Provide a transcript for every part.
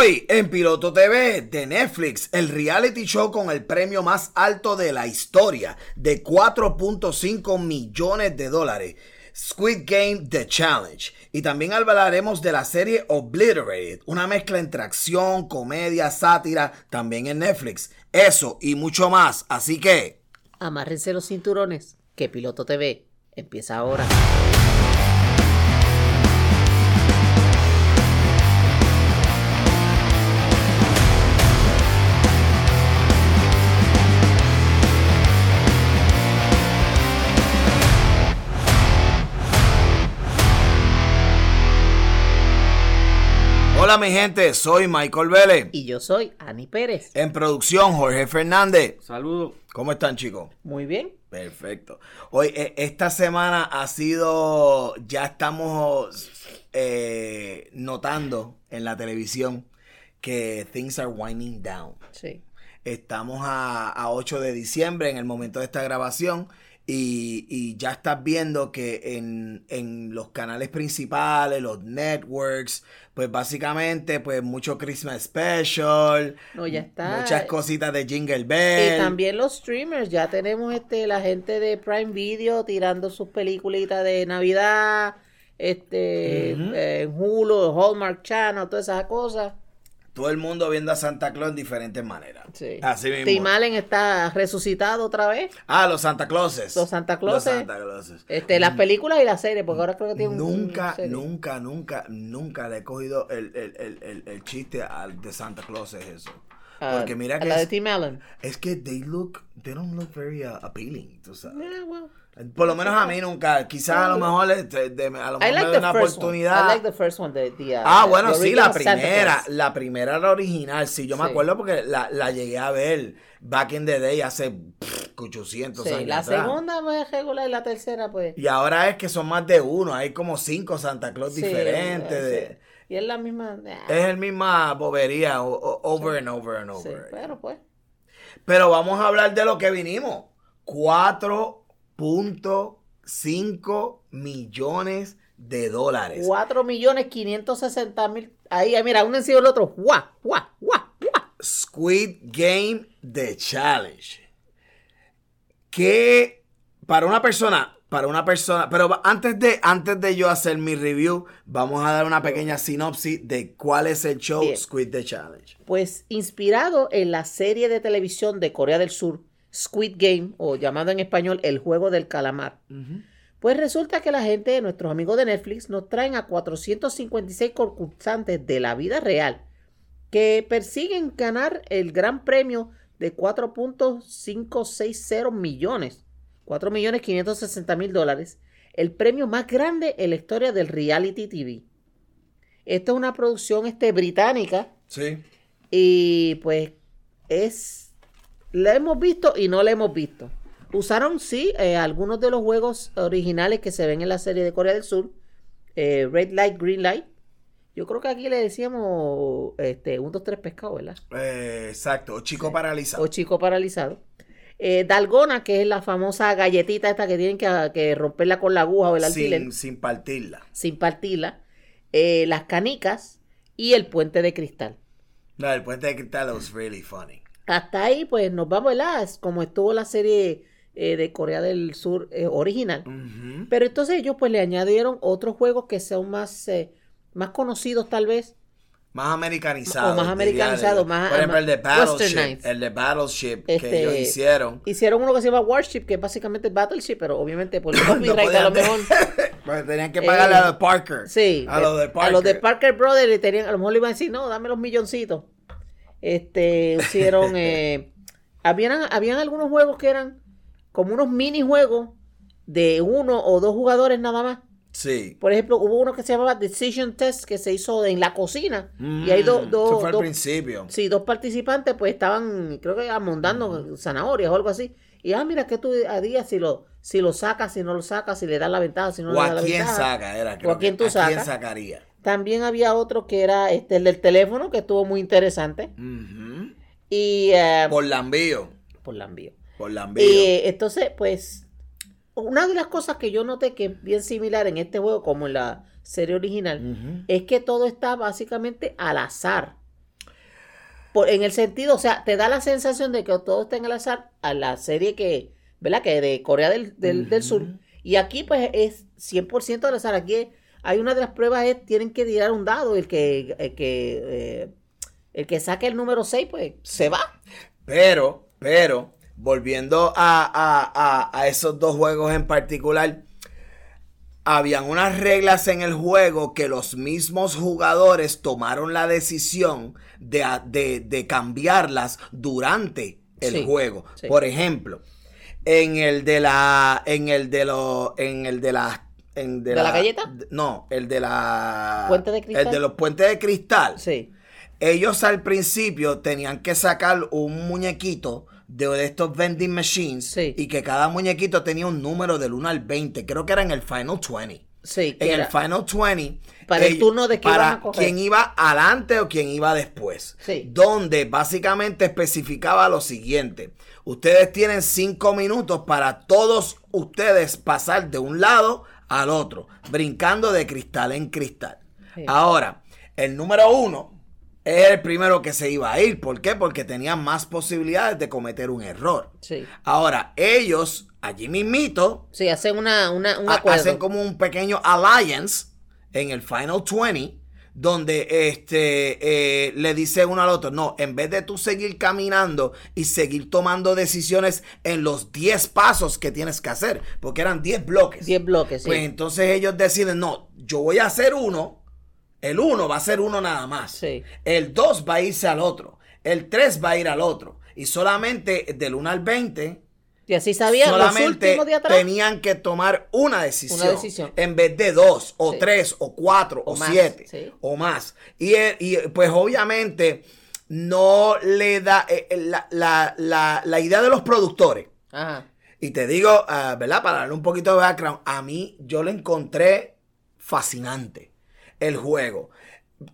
Hoy en Piloto TV de Netflix, el reality show con el premio más alto de la historia de 4.5 millones de dólares. Squid Game The Challenge. Y también hablaremos de la serie Obliterated, una mezcla entre acción, comedia, sátira, también en Netflix. Eso y mucho más. Así que... Amárrense los cinturones, que Piloto TV empieza ahora. Hola mi gente, soy Michael Vélez. Y yo soy Ani Pérez. En producción, Jorge Fernández. Saludos. ¿Cómo están chicos? Muy bien. Perfecto. Hoy, e, esta semana ha sido, ya estamos eh, notando en la televisión que things are winding down. Sí. Estamos a, a 8 de diciembre en el momento de esta grabación y, y ya estás viendo que en, en, los canales principales, los networks, pues básicamente, pues mucho Christmas Special. No, ya está. Muchas cositas de Jingle Bell. Y también los streamers. Ya tenemos este la gente de Prime Video tirando sus peliculitas de Navidad, este, uh -huh. eh, Hulu, Hallmark Channel, todas esas cosas todo el mundo viendo a Santa Claus en diferentes maneras. Sí. Así mismo. Tim Allen está resucitado otra vez. Ah, los Santa Clauses. Los Santa Clauses. Los Santa Clauses. Este, las películas y las series, porque ahora creo que tiene Nunca, un nunca, nunca, nunca le he cogido el, el, el, el, el chiste al de Santa Clauses eso. Porque mira uh, que. la es, de Tim Allen. Es que they look, they don't look very uh, appealing, tú sabes. Yeah, well. Por lo menos a mí nunca. Quizás a lo mejor, este, de, a lo mejor like me da una oportunidad. One. I like the first one, the, the, uh, ah, bueno, the sí, la primera. La primera era original. Sí, yo me acuerdo porque la, la llegué a ver back in the day hace pff, 800 Sí, años. la atrás. segunda es regular y la tercera, pues. Y ahora es que son más de uno. Hay como cinco Santa Claus sí, diferentes. sí. de- Y es la misma. Es el misma bobería, o- o- over and over and sí, over. pero pues. Pero vamos a hablar de lo que vinimos. 4.5 millones de dólares. 4 millones 560 mil. Ahí, ah, mira, uno encima del otro. ¡Guau! ¡Guau! ¡Guau! ¡Guau! Squid Game The Challenge. Que para una persona, para una persona, pero antes de, antes de yo hacer mi review, vamos a dar una pequeña sinopsis de cuál es el show Bien. Squid The Challenge. Pues inspirado en la serie de televisión de Corea del Sur, Squid Game, o llamado en español El Juego del Calamar. Pues resulta que la gente de nuestros amigos de Netflix nos traen a 456 concursantes de la vida real que persiguen ganar el gran premio de 4.560 millones, 4 millones 560 mil dólares, el premio más grande en la historia del reality TV. Esto es una producción este, británica Sí. y pues es la hemos visto y no la hemos visto. Usaron sí eh, algunos de los juegos originales que se ven en la serie de Corea del Sur, eh, Red Light, Green Light. Yo creo que aquí le decíamos este, un, dos, tres pescado, ¿verdad? Eh, exacto. O chico paralizado. O chico paralizado. Eh, Dalgona, que es la famosa galletita esta que tienen que, que romperla con la aguja o el alfiler sin, sin partirla. sin partirla. Eh, las canicas y el puente de cristal. No, el puente de cristal was really funny. Hasta ahí, pues nos vamos, ¿verdad? Como estuvo la serie eh, de Corea del Sur eh, original. Pero entonces ellos pues le añadieron otros juegos que son más, eh, más conocidos tal vez. Más americanizado. O más americanizado, más- Por ejemplo, el de Battleship. El de Battleship Este, que ellos hicieron. Hicieron uno que se llama Warship, que es básicamente Battleship, pero obviamente por el No copyright a lo mejor. Porque tenían que pagarle a los Parker. Sí, A los de a Parker. los de Parker Brothers le tenían, a lo mejor le iban a decir, no, dame los milloncitos. Este, hicieron, eh, habían, habían algunos juegos que eran como unos minijuegos de uno o dos jugadores nada más. Sí. Por ejemplo, hubo uno que se llamaba Decision Test que se hizo en la cocina. y hay dos, Mm, dos, Eso fue al principio. sí, dos participantes pues estaban, creo que amondando zanahorias o algo así. Y ah, mira que tú harías si lo, si lo sacas, si no lo sacas, si le das la ventaja, si no O le das a la quién ventaja. saca, era. creo ¿O a quién tú ¿A quién sacas? sacaría? También había otro que era este, el del teléfono, que estuvo muy interesante. Ujú. Y eh, Por la envío. por la envío. Por la envío. Y entonces, pues, una de las cosas que yo noté que es bien similar en este juego como en la serie original, es que todo está básicamente al azar. por- en el sentido, o sea, te da la sensación de que todo está en el azar a la serie que, ¿verdad? Que de Corea del, del, del Sur. Y aquí, pues, es 100% al azar. Aquí hay una de las pruebas, es, tienen que tirar un dado. El que, el que, eh, el que saque el número 6, pues, se va. Pero, pero, volviendo a, a- a- a esos dos juegos en particular, habían unas reglas en el juego que los mismos jugadores tomaron la decisión de, de- de cambiarlas durante el Sí, juego. sí. Por ejemplo, en el de la, en el de los, en el de la, en ¿De la galleta? No, el de la, ¿Puente de cristal? el de los puentes de cristal Sí. ellos al principio tenían que sacar un muñequito de, estos vending machines Sí. y que cada muñequito tenía un número del 1 al 20. Creo que era en el Final 20. Sí, En era- el Final 20. Para el turno de que para iban a correr. quién iba adelante o quién iba después. Sí. Donde básicamente especificaba lo siguiente. Ustedes tienen cinco minutos para todos ustedes pasar de un lado al otro, brincando de cristal en cristal. Sí. Ahora, el número uno es el primero que se iba a ir. ¿Por qué? Porque tenían más posibilidades de cometer un error. Sí. Ahora, ellos, allí mismito, Sí, hacen una, una, un ha- acuerdo. hacen como un pequeño alliance en el Final 20, donde este eh, le dice uno al otro, no, en vez de tú seguir caminando y seguir tomando decisiones en los 10 pasos que tienes que hacer, porque eran 10 bloques. 10 bloques, sí. Pues entonces ellos deciden, no, yo voy a hacer uno, el uno va a ser uno nada más. Sí. El 2 va a irse al otro, el 3 va a ir al otro. Y solamente del 1 al 20 y así sabían los solamente últimos de atrás. tenían que tomar una decisión, Una decisión. en vez de dos o Sí. tres o cuatro o, O más, siete sí. o más y, eh, y, pues obviamente no le da eh, eh, la, la- la- la idea de los productores Ajá. y te digo ah, verdad para darle un poquito de background a mí yo lo encontré fascinante el juego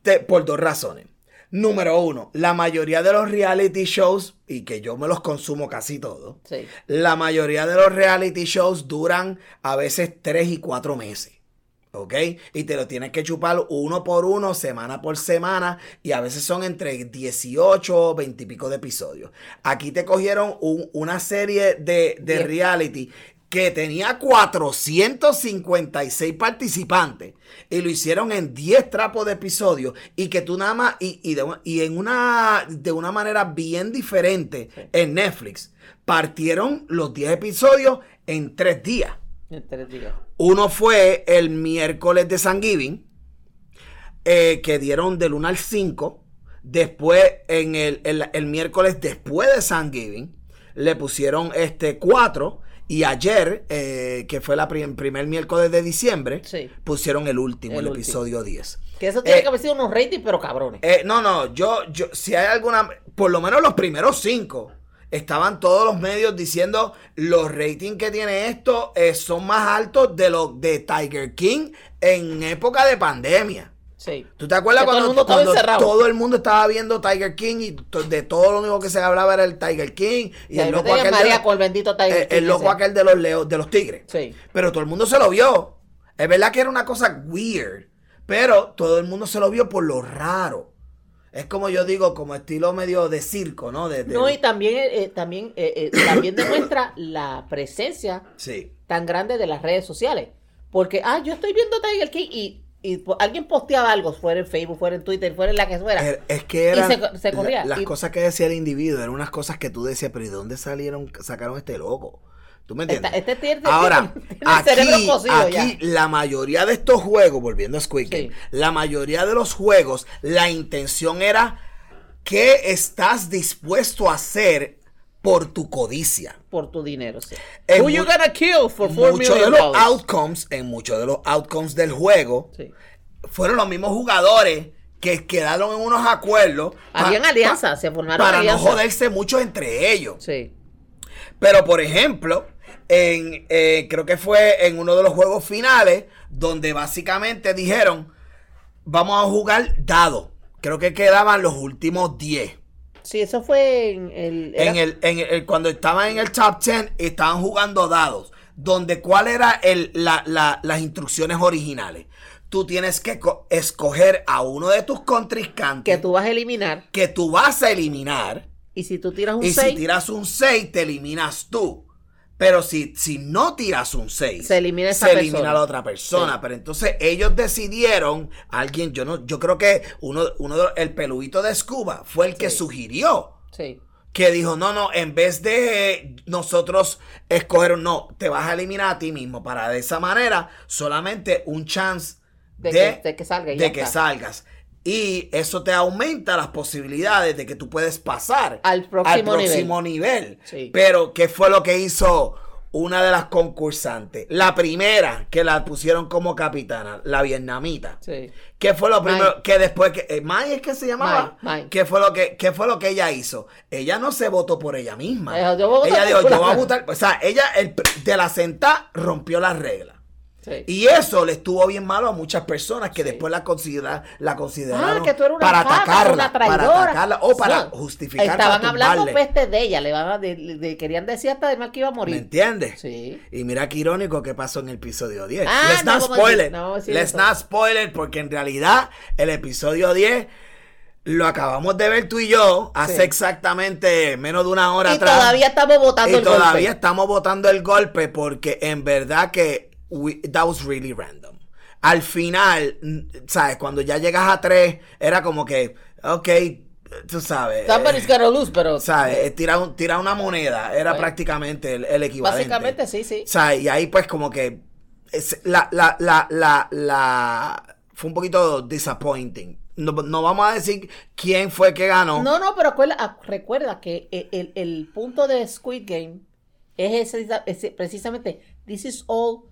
Te- por dos razones Número uno, la mayoría de los reality shows, y que yo me los consumo casi todos, Sí. la mayoría de los reality shows duran a veces 3 y 4 meses. ¿Ok? Y te lo tienes que chupar uno por uno, semana por semana, y a veces son entre 18 o 20 y pico de episodios. Aquí te cogieron un- una serie de, de reality que tenía 456 participantes y lo hicieron en 10 trapos de episodios y que tú nada más y, y de, una- y en una de una manera bien diferente Sí. en Netflix partieron los 10 episodios en 3 días. En tres días. Uno fue el miércoles de San Giving, eh, que dieron del 1 al 5. Después, en el, el- el miércoles después de San Giving, le pusieron este 4. Y ayer, eh, que fue el primer miércoles de diciembre, Sí. pusieron el último, el, El último. episodio 10. Que eso tiene Eh, que haber sido unos ratings, pero cabrones. eh, no, no, yo, yo, si hay alguna, por lo menos los primeros cinco, estaban todos los medios diciendo los ratings que tiene esto eh, son más altos de los de Tiger King en época de pandemia. Sí. ¿Tú te acuerdas Que todo el cuando, mundo todo el mundo estaba viendo Tiger King y de todo lo único que se hablaba era el Tiger King y el loco aquel María con el bendito Tiger eh, King el loco aquel de los leos, de los tigres. Sí. Pero todo el mundo se lo vio. Es verdad que era una cosa weird. Pero todo el mundo se lo vio por lo raro. Es como yo digo, como estilo medio de circo, ¿no? De, de- No, y también, eh, también, eh, eh, también demuestra la presencia Sí. tan grande de las redes sociales. Porque, ah, yo estoy viendo Tiger King y, y alguien posteaba algo, fuera en Facebook, fuera en Twitter, fuera en la que fuera. Er- Es que eran se- se corría. la- las Y- cosas que decía el individuo, eran unas cosas que tú decías, pero ¿y de dónde salieron, sacaron este loco? ¿Tú me entiendes? Esta- este tiene- Ahora, tiene aquí, la mayoría de estos juegos, volviendo a Squid Game, Sí. la mayoría de los juegos, la intención era qué estás dispuesto a hacer por tu codicia. por tu dinero, sí. En Who you gonna kill for four Muchos de los dollars? outcomes, en muchos de los outcomes del juego, Sí. fueron los mismos jugadores que quedaron en unos acuerdos. Habían pa- alianzas, se formaron Para alianzas. no joderse mucho entre ellos. Sí. Pero, por ejemplo, en, eh, creo que fue en uno de los juegos finales, donde básicamente dijeron, vamos a jugar dado. Creo que quedaban los últimos 10. Sí, eso fue en el... En el, en el- cuando estaban en el top 10, estaban jugando dados. Donde, ¿cuál era el, la- la- las instrucciones originales? tú tienes que co- escoger a uno de tus contrincantes Que tú vas a eliminar. que tú vas a eliminar. Y si tú tiras un Y 6, si tiras un 6, te eliminas tú. Pero si, si no tiras un 6, Se elimina esa se persona. elimina la otra persona. Sí. Pero entonces ellos decidieron, alguien, yo no, yo creo que uno, uno de, el peluito de Scuba fue el que sugirió sí. que dijo, no, no, en vez de nosotros escoger, un no, te vas a eliminar a ti mismo para de esa manera solamente un chance De, de, que, de que salga. de que salgas. Y eso te aumenta las posibilidades de que tú puedes pasar Al próximo próximo nivel. Sí. Pero, ¿qué fue lo que hizo una de las concursantes? La primera que la pusieron como capitana, la vietnamita. Sí. ¿Qué fue lo primero que después que eh, Mai es que se llamaba? Mai, Mai. ¿Qué fue lo que qué fue lo que ella hizo? Ella no se votó por ella misma. Ella dijo, "Yo voy a votar ella dijo, yo voy a fulana". votar, o sea, ella el, de la sentada rompió las reglas. Sí. Y eso le estuvo bien malo a muchas personas que Sí. después la, considera, la consideraron Ah, que tú eres una para fata, atacarla, una para atacarla o para No, justificar Estaban para hablando peste de ella. Le van a, de- de- querían decir hasta de mal que iba a ¿Me morir. entiendes? Sí. Y mira qué irónico que pasó en el episodio 10. Ah, Let's no not vamos a spoil decir- it. no vamos a decir Let's eso. not spoil it porque en realidad el episodio 10 lo acabamos de ver tú y yo hace Sí. exactamente menos de una hora Y atrás. todavía estamos votando y el todavía golpe. estamos votando el golpe porque en verdad que we- that was really random. Al final, ¿sabes? Cuando ya llegas a 3, era como que, ok, tú sabes. Somebody's eh, gonna lose, pero. ¿Sabes? Eh, Tira, un- tira una moneda, era prácticamente el, el equivalente. Básicamente, sí, sí. Sea, y ahí pues como que es- la, la, la, la, la- fue un poquito disappointing. No, no vamos a decir quién fue que ganó. No, no, pero ah, recuerda que el, el- el punto de Squid Game es ese, ese- precisamente, this is all,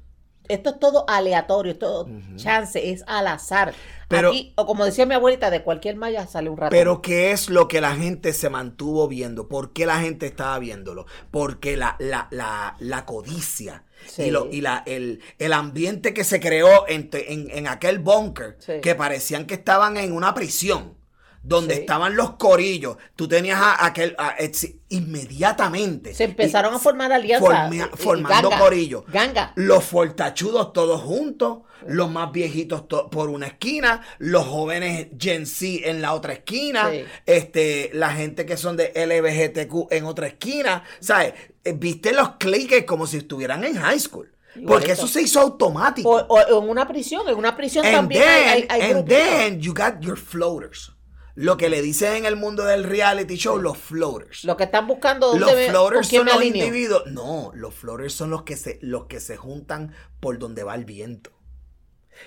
esto es todo aleatorio, todo chance, es al azar. Pero- Aquí, o como decía mi abuelita, de cualquier malla sale un rato. Pero ¿qué es lo que la gente se mantuvo viendo? ¿Por qué la gente estaba viéndolo? Porque la, la, la, la codicia Sí. y, lo, y la, el, el ambiente que se creó en, en, en aquel búnker, Sí. que parecían que estaban en una prisión, donde Sí. estaban los corillos, tú tenías a aquel, a- etsi- inmediatamente. se empezaron Y a formar alianzas. eh, eh, formando ganga, corillos. Ganga. Los fortachudos todos juntos, los más viejitos to- por una esquina, los jóvenes Gen Z en la otra esquina, Sí. este, la gente que son de LBGTQ en otra esquina, ¿sabes? Eh, Viste los cliques como si estuvieran en high school. Porque eso se hizo automático. O, o en una prisión, en una prisión and también then, hay, hay, hay and grupitos. then you got your floaters. Lo que le dicen en el mundo del reality show, los floaters. Los que están buscando Los me- floaters son los alineo. individuos. No, los floaters son los que se, los que se juntan por donde va el viento.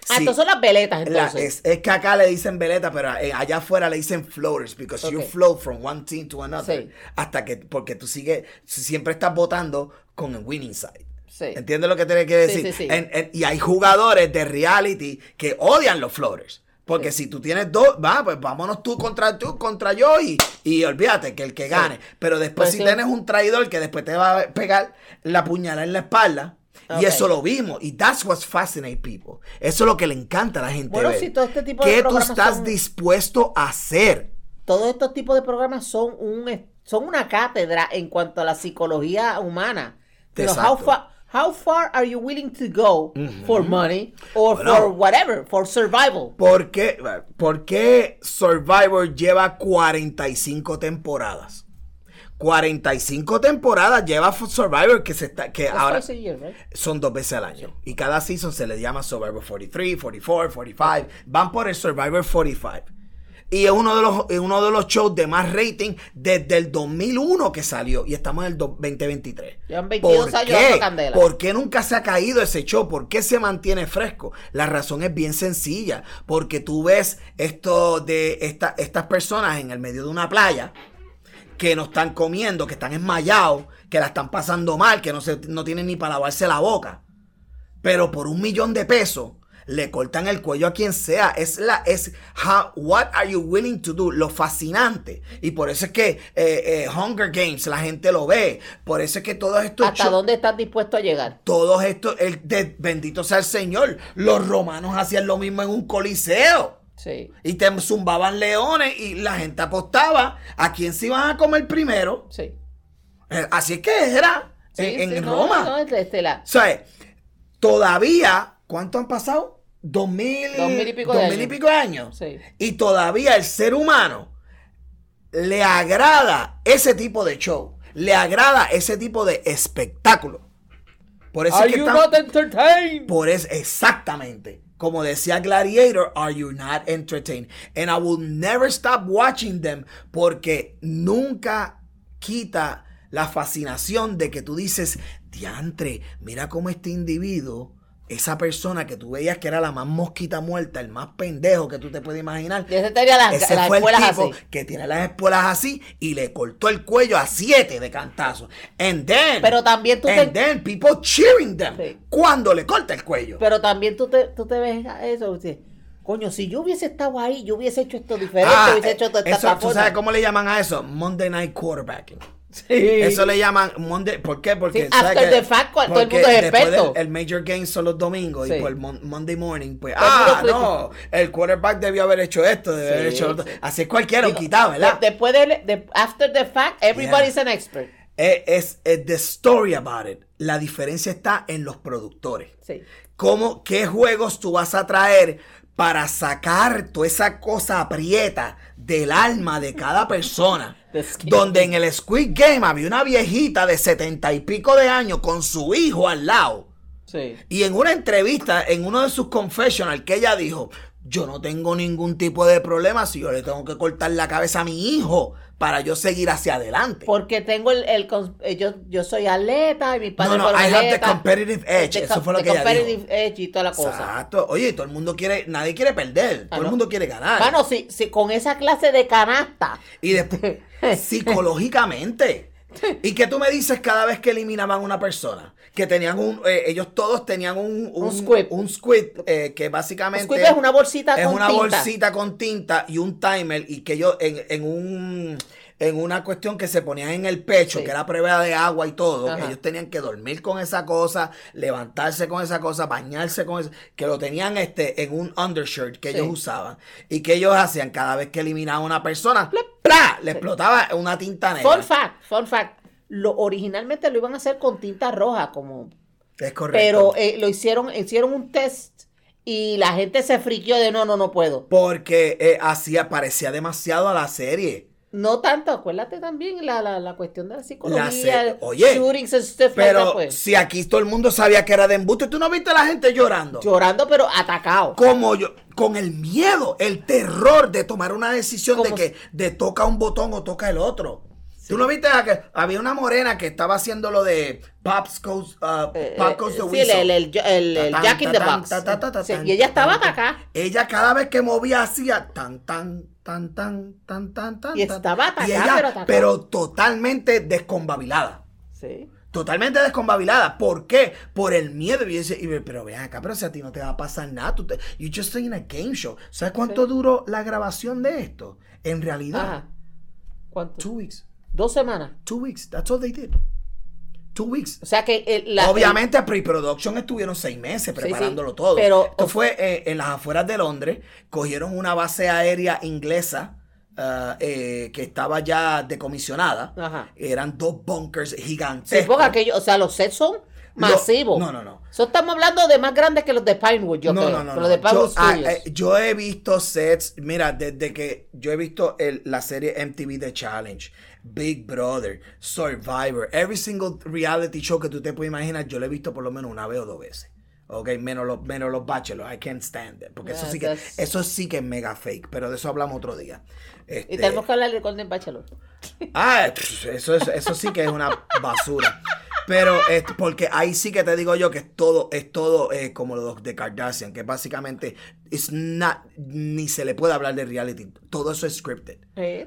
Ah, Sí, estos son las veletas, la- entonces. es, es que acá le dicen veleta, pero eh, allá afuera le dicen floaters, because you Ok. float from one team to another. Sí. Hasta que, porque tú sigues, siempre estás votando con el winning side. Sí. ¿Entiendes lo que tiene que decir? sí, sí. En- en- y hay jugadores de reality que odian los floaters. Porque si tú tienes dos, va, pues vámonos tú contra tú, contra yo y, y olvídate que el que gane. Pero después Pues si sí. tienes un traidor que después te va a pegar la puñalada en la espalda. Y eso lo vimos. Y that's what fascinates people. Eso es lo que le encanta a la gente. Bueno, ver. si todo este tipo de ¿Qué tú estás son- dispuesto a hacer? Todos estos tipos de programas son un son una cátedra en cuanto a la psicología humana. Pero how. How far are you willing to go for money or Bueno. for whatever, for survival? ¿Por qué, por qué Survivor lleva 45 temporadas? 45 temporadas lleva Survivor que se está que That's ahora year, right? son dos veces al año y cada season se le llama Survivor 43, 44, 45, van por el Survivor 45. Y es uno de los es uno de los shows de más rating desde el 2001 que salió y estamos en el do- 2023. Llevan 22 ¿Por años qué? candela. ¿Por qué nunca se ha caído ese show? ¿Por qué se mantiene fresco? La razón es bien sencilla. Porque tú ves esto de esta- estas personas en el medio de una playa que no están comiendo, que están enmayados, que la están pasando mal, que no, se, no tienen ni para lavarse la boca. Pero por un millón de pesos le cortan el cuello a quien sea. Es la, es how, what are you willing to do? Lo fascinante. Y por eso es que eh, eh, Hunger Games la gente lo ve. Por eso es que todos estos ¿Hasta dónde estás dispuesto a llegar? todos estos, el de- bendito sea el Señor, los romanos hacían lo mismo en un coliseo. Sí. Y te zumbaban leones y la gente apostaba a quién se iban a comer primero. Sí. Eh, Así es que era Sí, en, en sí, no, Roma. no, este, este, la- O sea, todavía, ¿cuánto han pasado? Dos mil, Dos mil y pico dos de mil y años. pico de años. Sí. Y todavía el ser humano le agrada ese tipo de show. Le agrada ese tipo de espectáculo. Por eso es Are que you están- not entertained? por eso, exactamente. Como decía Gladiator, are you not entertained? And I will never stop watching them porque nunca quita la fascinación de que tú dices, diantre, mira cómo este individuo, esa persona que tú veías que era la más mosquita muerta, el más pendejo que tú te puedes imaginar. Y ese tenía las, Ese las fue el espuelas tipo así. que tiene las espuelas así y le cortó el cuello a siete de cantazo. And then, Pero también tú and te- then people cheering them Sí. cuando le corta el cuello. Pero también tú te, tú te ves a eso. Coño, si yo hubiese estado ahí, yo hubiese hecho esto diferente, Ah, hubiese hecho toda esta eso, ¿Tú sabes cómo le llaman a eso? Monday Night Quarterbacking. Sí. Eso le llaman Monday. ¿Por qué? Porque Sí, ¿sabes after que- the fact, todo el mundo es experto. el Major Games son los domingos y por Mon- Monday morning, pues, Todo ah, no, el quarterback debió haber hecho esto, debió haber hecho otro. sí. Así es cualquiera, Digo, quitado, ¿verdad? de- después de, de- after the fact, everybody's Yeah. an expert. Es, es, es the story about it. La diferencia está en los productores. Sí. cómo, qué juegos tú vas a traer para sacar toda esa cosa aprieta del alma de cada persona. Donde en el Squid Game había una viejita de setenta y pico de años con su hijo al lado. Sí. Y en una entrevista, en uno de sus confessionals, que ella dijo, yo no tengo ningún tipo de problema si yo le tengo que cortar la cabeza a mi hijo para yo seguir hacia adelante. Porque tengo el, el eh, yo, yo soy atleta y mi padre No, no, I have the competitive edge. The Eso fue lo que ella dijo. competitive edge y toda la cosa. Exacto. Oye, todo el mundo quiere, nadie quiere perder, todo ¿no? el mundo quiere ganar. Bueno, si, si con esa clase de canasta. Y después, psicológicamente. ¿Y qué tú me dices cada vez que eliminaban una persona? Que tenían un, eh, ellos todos tenían un, Un squid. un squid, eh, que básicamente Un squid es una bolsita es con una tinta. bolsita con tinta y un timer y que ellos en, en un en una cuestión que se ponían en el pecho, Sí. que era prueba de agua y todo, Ajá. ellos tenían que dormir con esa cosa, levantarse con esa cosa, bañarse con eso, que lo tenían este en un undershirt que Sí. ellos usaban y que ellos hacían cada vez que eliminaban a una persona, ¡plá! le explotaba una tinta negra. Fun fact, fun fact. Lo, originalmente lo iban a hacer con tinta roja, como. Es correcto. Pero eh, lo hicieron, hicieron un test y la gente se friquió de no, no, no puedo. Porque eh, hacía, parecía demasiado a la serie. No tanto, acuérdate también la, la, la cuestión de la psicología, se- oye, like Pero pues. si aquí todo el mundo sabía que era de embuste, tú no viste a la gente llorando. Llorando, pero atacado. Como yo, con el miedo, el terror de tomar una decisión de que de toca un botón o toca el otro. Tú no viste a que había una morena que estaba haciendo lo de Pops Goes, uh, Eh, Pop Goes the sí, Whistle. el, el, el, el Jack in the Box. Sí, tan, y ella estaba ta-tan, atacada. Ella cada vez que movía hacía tan tan tan tan tan tan tan. Y tan. estaba atacada, Y ella, pero atacada. pero totalmente desconbabilada. Sí. Totalmente desconbabilada. ¿Por qué? Por el miedo. Y me- pero ven acá, pero si a ti no te va a pasar nada. Tú te, you just in a game show. ¿Sabes cuánto duró la grabación de esto? En realidad, Ajá. ¿Cuánto? two weeks. Dos semanas. Two weeks. That's all they did. Two weeks. O sea que el- la, Obviamente, pre-production estuvieron seis meses preparándolo sí, todo. pero- Esto fue eh, en las afueras de Londres. Cogieron una base aérea inglesa ah, eh, que estaba ya decomisionada. Ajá. Eran dos bunkers Sí, gigantes. porque aquello, o sea, los sets son masivos. no, no, no. Eso estamos hablando de más grandes que los de Pinewood, yo no, creo. no, no, los de Pinewood Yo, ah, eh, yo he visto sets, mira, desde que yo he visto el- la serie MTV The Challenge, Big Brother, Survivor, every single reality show que tú te puedes imaginar, yo lo he visto por lo menos una vez o dos veces. Ok, menos los, menos los bachelors, I can't stand it. Porque eso sí que, that's- eso sí que es mega fake, pero de eso hablamos otro día. y Este, tenemos que hablar de Golden Bachelor. Ah, eso, es- eso sí que es una basura. Pero este, porque ahí sí que te digo yo que es todo, es todo eh, como los de Kardashian, que básicamente not, ni se le puede hablar de reality. Todo eso es scripted.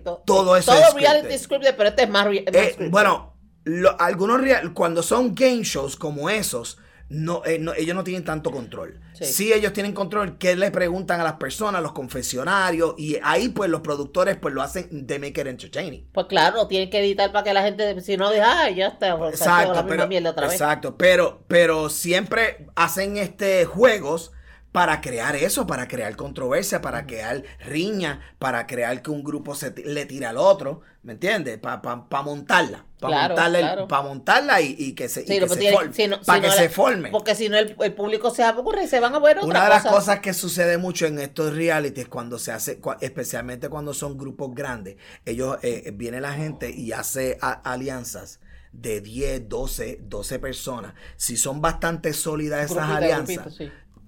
To- Todo eso Todo es reality scripted. scripted, pero este es más, más Eh, scripted. bueno, lo- algunos real- cuando son game shows como esos, no, eh, no- ellos no tienen tanto control. Sí. Sí. ellos tienen control qué le preguntan a las personas, los confesionarios, y ahí pues los productores pues lo hacen de make it entertaining. Pues claro, tienen que editar para que la gente, si no, diga, ya está, sea, Exacto, la misma pero, mierda otra vez. exacto, pero, pero siempre hacen este juegos para crear eso, para crear controversia, para crear riña, para crear que un grupo se le tire al otro, ¿me entiendes? Para montarla, para montarla, montarla y, que se, forme, para que se forme. Porque si no el, público se aburre y se van a ver otra Una de las cosas que sucede mucho en estos realities cuando se hace, especialmente cuando son grupos grandes, ellos eh, viene la gente y hace alianzas de 10, 12, 12 personas. Si son bastante sólidas esas alianzas,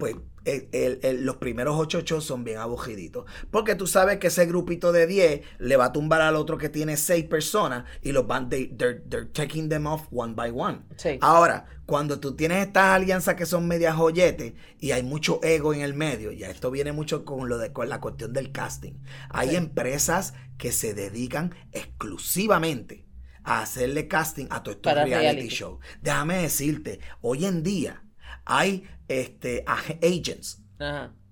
pues los primeros ocho shows son bien aburriditos. Porque tú sabes que ese grupito de 10 le va a tumbar al otro que tiene 6 personas y los van, they're, taking them off one by one. Ahora, cuando tú tienes estas alianzas que son medias joyetes y hay mucho ego en el medio, ya esto viene mucho con lo de con la cuestión del casting. Hay empresas que se dedican exclusivamente a hacerle casting a todos estos reality shows. Déjame decirte, hoy en día hay este, agents,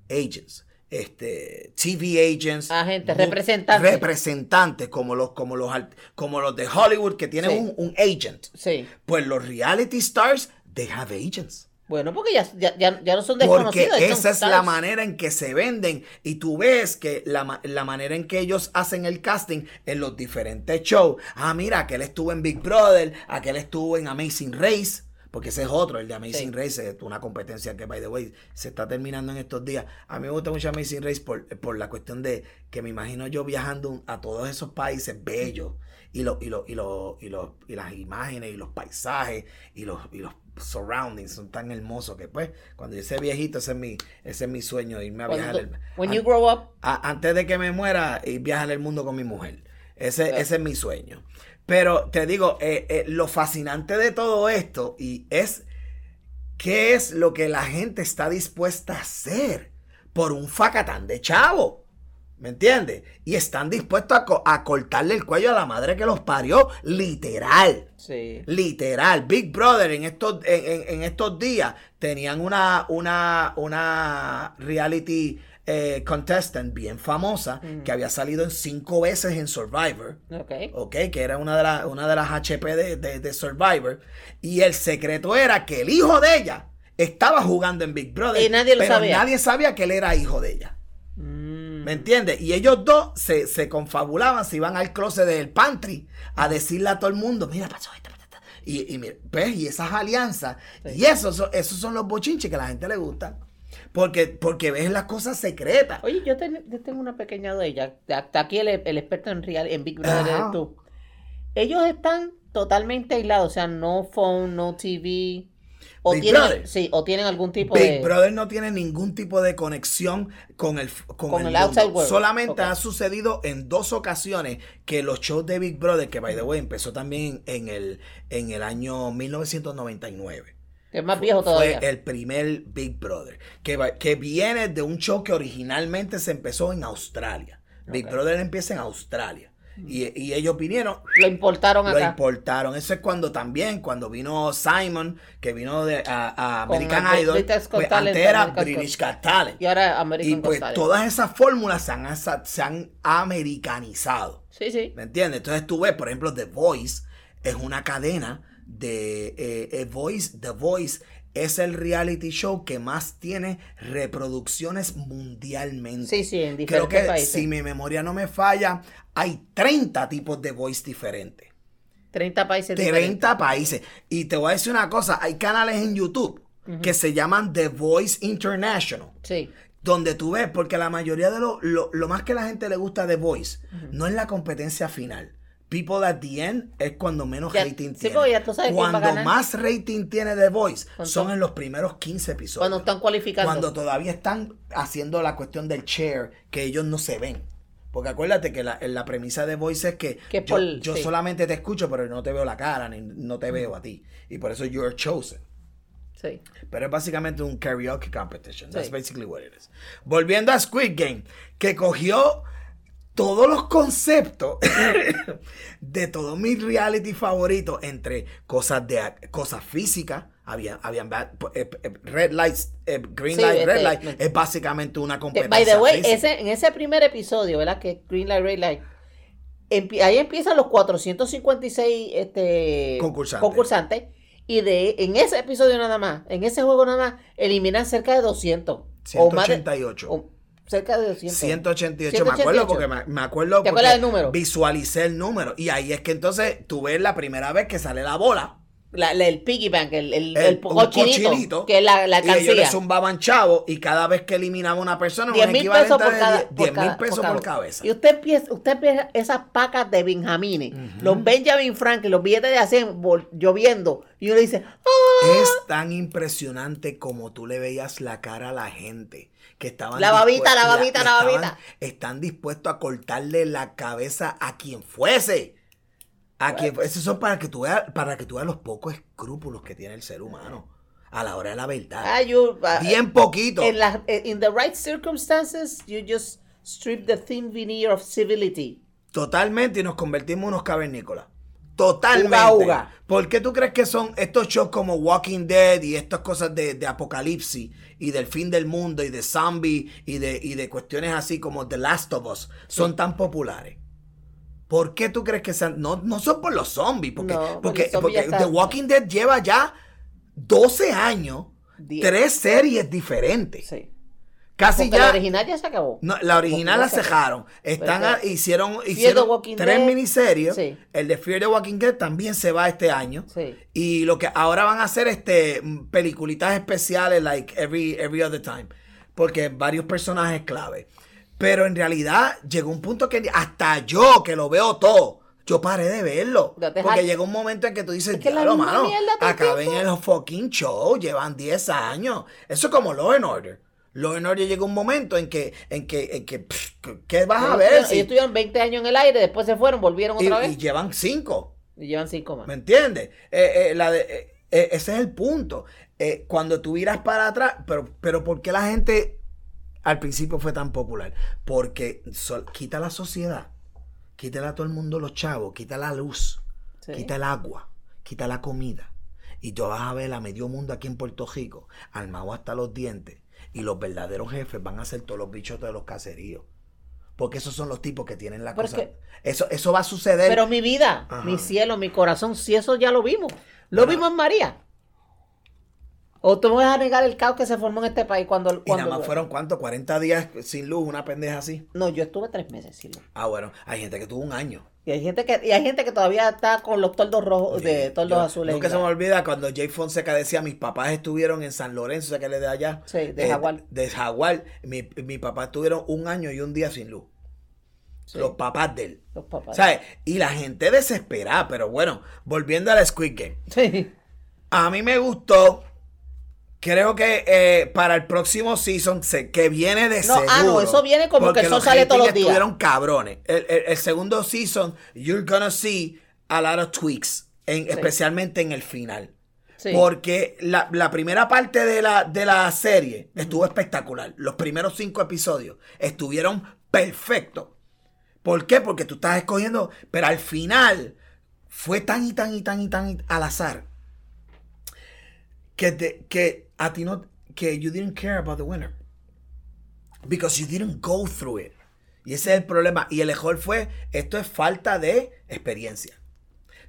agents, este, TV agents, agentes, representantes, representantes como los, como los, como los de Hollywood que tienen un, agent. Sí. Pues los reality stars, they have agents. Bueno, porque ya, ya, ya no son desconocidos. Porque esa es la manera en que se venden. Y tú ves que la, la, manera en que ellos hacen el casting en los diferentes shows. Ah, mira, aquel estuvo en Big Brother, aquel estuvo en Amazing Race. Porque ese es otro, el de Amazing Race, es una competencia que, by the way, se está terminando en estos días. A mí me gusta mucho Amazing Race por, por la cuestión de que me imagino yo viajando a todos esos países bellos y, lo, y, lo, y, lo, y, lo, y las imágenes y los paisajes y los, y los surroundings son tan hermosos que pues cuando yo sea viejito ese es mi ese es mi sueño irme a viajar el, when you grow up. antes de que me muera ir viajar el mundo con mi mujer. Ese, ese es mi sueño pero te digo, eh, eh, lo fascinante de todo esto y es qué es lo que la gente está dispuesta a hacer por un facatán de chavo. ¿Me entiendes? Y están dispuestos a, cortarle el cuello a la madre que los parió, literal. Sí. Literal. Big Brother en estos, en, estos días tenían una, una, una reality eh, contestant bien famosa mm. que había salido en cinco veces en Survivor. Ok. que era una de, una de las HP de, Survivor. Y el secreto era que el hijo de ella estaba jugando en Big Brother. Y nadie lo pero sabía. nadie sabía que él era hijo de ella. Mm. ¿Me entiendes? Y ellos dos se, confabulaban, se iban al closet del pantry a decirle a todo el mundo, mira, pasó esto. Y, y, pues, y esas alianzas. Y esos, esos son los bochinches que a la gente le gusta. Porque, porque ves las cosas secretas. Oye, yo, tengo una pequeña duda. Hasta aquí el, experto en, real, en Big Brother tú. Ellos están totalmente aislados, o sea, no phone, no TV. O tienen, sí, o tienen algún tipo de. Big Brother no tiene ningún tipo de conexión con el, con, el, outside world. Solamente ha sucedido en dos ocasiones que los shows de Big Brother, que by the way empezó también en el, en el año 1999 es más viejo todavía. Fue el primer Big Brother. Que, que viene de un show que originalmente se empezó en Australia. Big Brother empieza en Australia. Y, ellos vinieron. Lo importaron acá. Lo importaron. Eso es cuando también, cuando vino Simon, que vino de a, American Idol. Pues, antes era British Got Talent. Y ahora American Y pues todas esas fórmulas se han, se han americanizado. Sí, sí. ¿Me entiendes? Entonces tú ves, por ejemplo, The Voice es una cadena de eh, eh, Voice, The Voice es el reality show que más tiene reproducciones mundialmente. Sí, sí, en diferentes Creo que si mi memoria no me falla, hay 30 tipos de voice diferentes. 30 países 30 países. Y te voy a decir una cosa, hay canales en YouTube que se llaman The Voice International. Sí. Donde tú ves, porque la mayoría de lo, lo, más que la gente le gusta de Voice, no es la competencia final People at the End es cuando menos rating tiene. cuando más rating tiene The Voice son en los primeros 15 episodios. Cuando están cualificando. Cuando todavía están haciendo la cuestión del chair, que ellos no se ven. Porque acuérdate que la, la premisa de Voice es que, yo, solamente te escucho, pero no te veo la cara, ni no te veo a ti. Y por eso you're chosen. Sí. Pero es básicamente un karaoke competition. That's basically what it is. Volviendo a Squid Game, que cogió todos los conceptos de todos mis reality favoritos entre cosas de cosas físicas había, habían eh, eh, red lights, eh, green light, red light, es básicamente una competencia. By the way, ese, en ese primer episodio, ¿verdad? Que green light, red light, ahí empiezan los 456 este, concursantes. concursantes y de en ese episodio nada más, en ese juego nada más, eliminan cerca de 200. O más de- 188. o cerca de 200. 188, me acuerdo porque me, me acuerdo ¿Te porque acuerdas del número? visualicé el número. Y ahí es que entonces tú ves la primera vez que sale la bola. La- la- el piggy bank, el, el, el, cochinito, cochinito, que es la, la y ellos le zumbaban chavo y cada vez que eliminaba una persona 10 un mil pesos por cada, 10 por 10 mil cada- pesos por cabeza. Y usted empieza, usted empieza esas pacas de Benjamines, los Benjamin Franklin, los billetes de hacen lloviendo, y uno dice, ¡ah! es tan impresionante como tú le veías la cara a la gente que estaban La babita, la babita, la babita. están dispuestos a cortarle la cabeza a quien fuese a quien fuese. Eso son para que tú veas para que tú veas los pocos escrúpulos que tiene el ser humano a la hora de la verdad Ah, you- ah, bien poquito En la, in the right circumstances, you just strip the thin veneer of civility. Totalmente y nos convertimos en unos cavernícolas. Totalmente. Uga, uga. ¿Por qué tú crees que son estos shows como Walking Dead y estas cosas de, de apocalipsis y del fin del mundo y de zombie y de, y de cuestiones así como The Last of Us son tan populares? ¿Por qué tú crees que sean? No, no son por los zombies, porque, No, porque zombies The Walking Dead lleva ya 12 años, Diez. tres series diferentes. Sí. Casi Porque ya. la original ya se acabó. No, la original la ya cejaron. Están a- hicieron tres Dead. miniseries. Sí. El de Fear the Walking Dead también se va este año. Sí. Y lo que ahora van a hacer este peliculitas especiales like every every other time, porque varios personajes clave. Pero en realidad llegó un punto que hasta yo que lo veo todo yo paré de verlo. Ya Porque llegó un momento en que tú dices, "Diablo, misma mano, acaben tiempo". el fucking show, llevan 10 años. Eso es como Law and Order. Law and Order llegó un momento en que, en que, en que, pff, ¿qué vas a ver? si- estuvieron 20 años en el aire, después se fueron, volvieron y, otra y vez llevan 5. y llevan 5 más. ¿Me entiendes? Eh, eh, la de- eh, ese es el punto. Cuando tú miras para atrás, pero, pero ¿por qué la gente al principio fue tan popular? Porque sol- quita la sociedad, quítale a todo el mundo los chavos, quita la luz, Sí. quita el agua, quita la comida. Y tú vas a ver a medio mundo aquí en Puerto Rico, armado hasta los dientes. Y los verdaderos jefes van a ser todos los bichos de los caseríos. Porque esos son los tipos que tienen la Pero cosa. Eso, eso va a suceder. Pero mi vida, Ajá. mi cielo, mi corazón, si eso ya lo vimos. Lo vimos en María. ¿O tú me vas a negar el caos que se formó en este país cuando... Y cuando nada más fueron, ¿cuánto? 40 días sin luz, una pendeja así. No, yo estuve tres meses sin luz. Ah, bueno, hay gente que tuvo un año. Y hay gente que, y hay gente que todavía está con los toldos rojos, de yo- azules. Nunca se me olvida cuando Jay Fonseca decía, mis papás estuvieron en San Lorenzo, o sea que le de allá. Sí, de Jaguar. De Jaguar. Mi, mi papá estuvieron un año y un día sin luz. Sí, Los papás de él. los papás. ¿Sabes? Y la gente desesperada, pero bueno, volviendo a la Squid Game. Sí. A mí me gustó. Creo que eh, para el próximo season se- que viene de No, seguro. ah, no, eso viene como que los sale todos los días. Estuvieron cabrones. El, el- el segundo season, you're gonna see a lot of tweaks, en- especialmente en el final. Sí. Porque la, la primera parte de la, de la serie estuvo espectacular. Los primeros cinco episodios estuvieron perfectos. ¿Por qué? Porque tú estás escogiendo, pero al final fue tan y tan y tan y tan al azar que, te- que a ti no, que you didn't care about the winner. Because you didn't go through it. Y ese es el problema. Y el mejor fue, esto es falta de experiencia.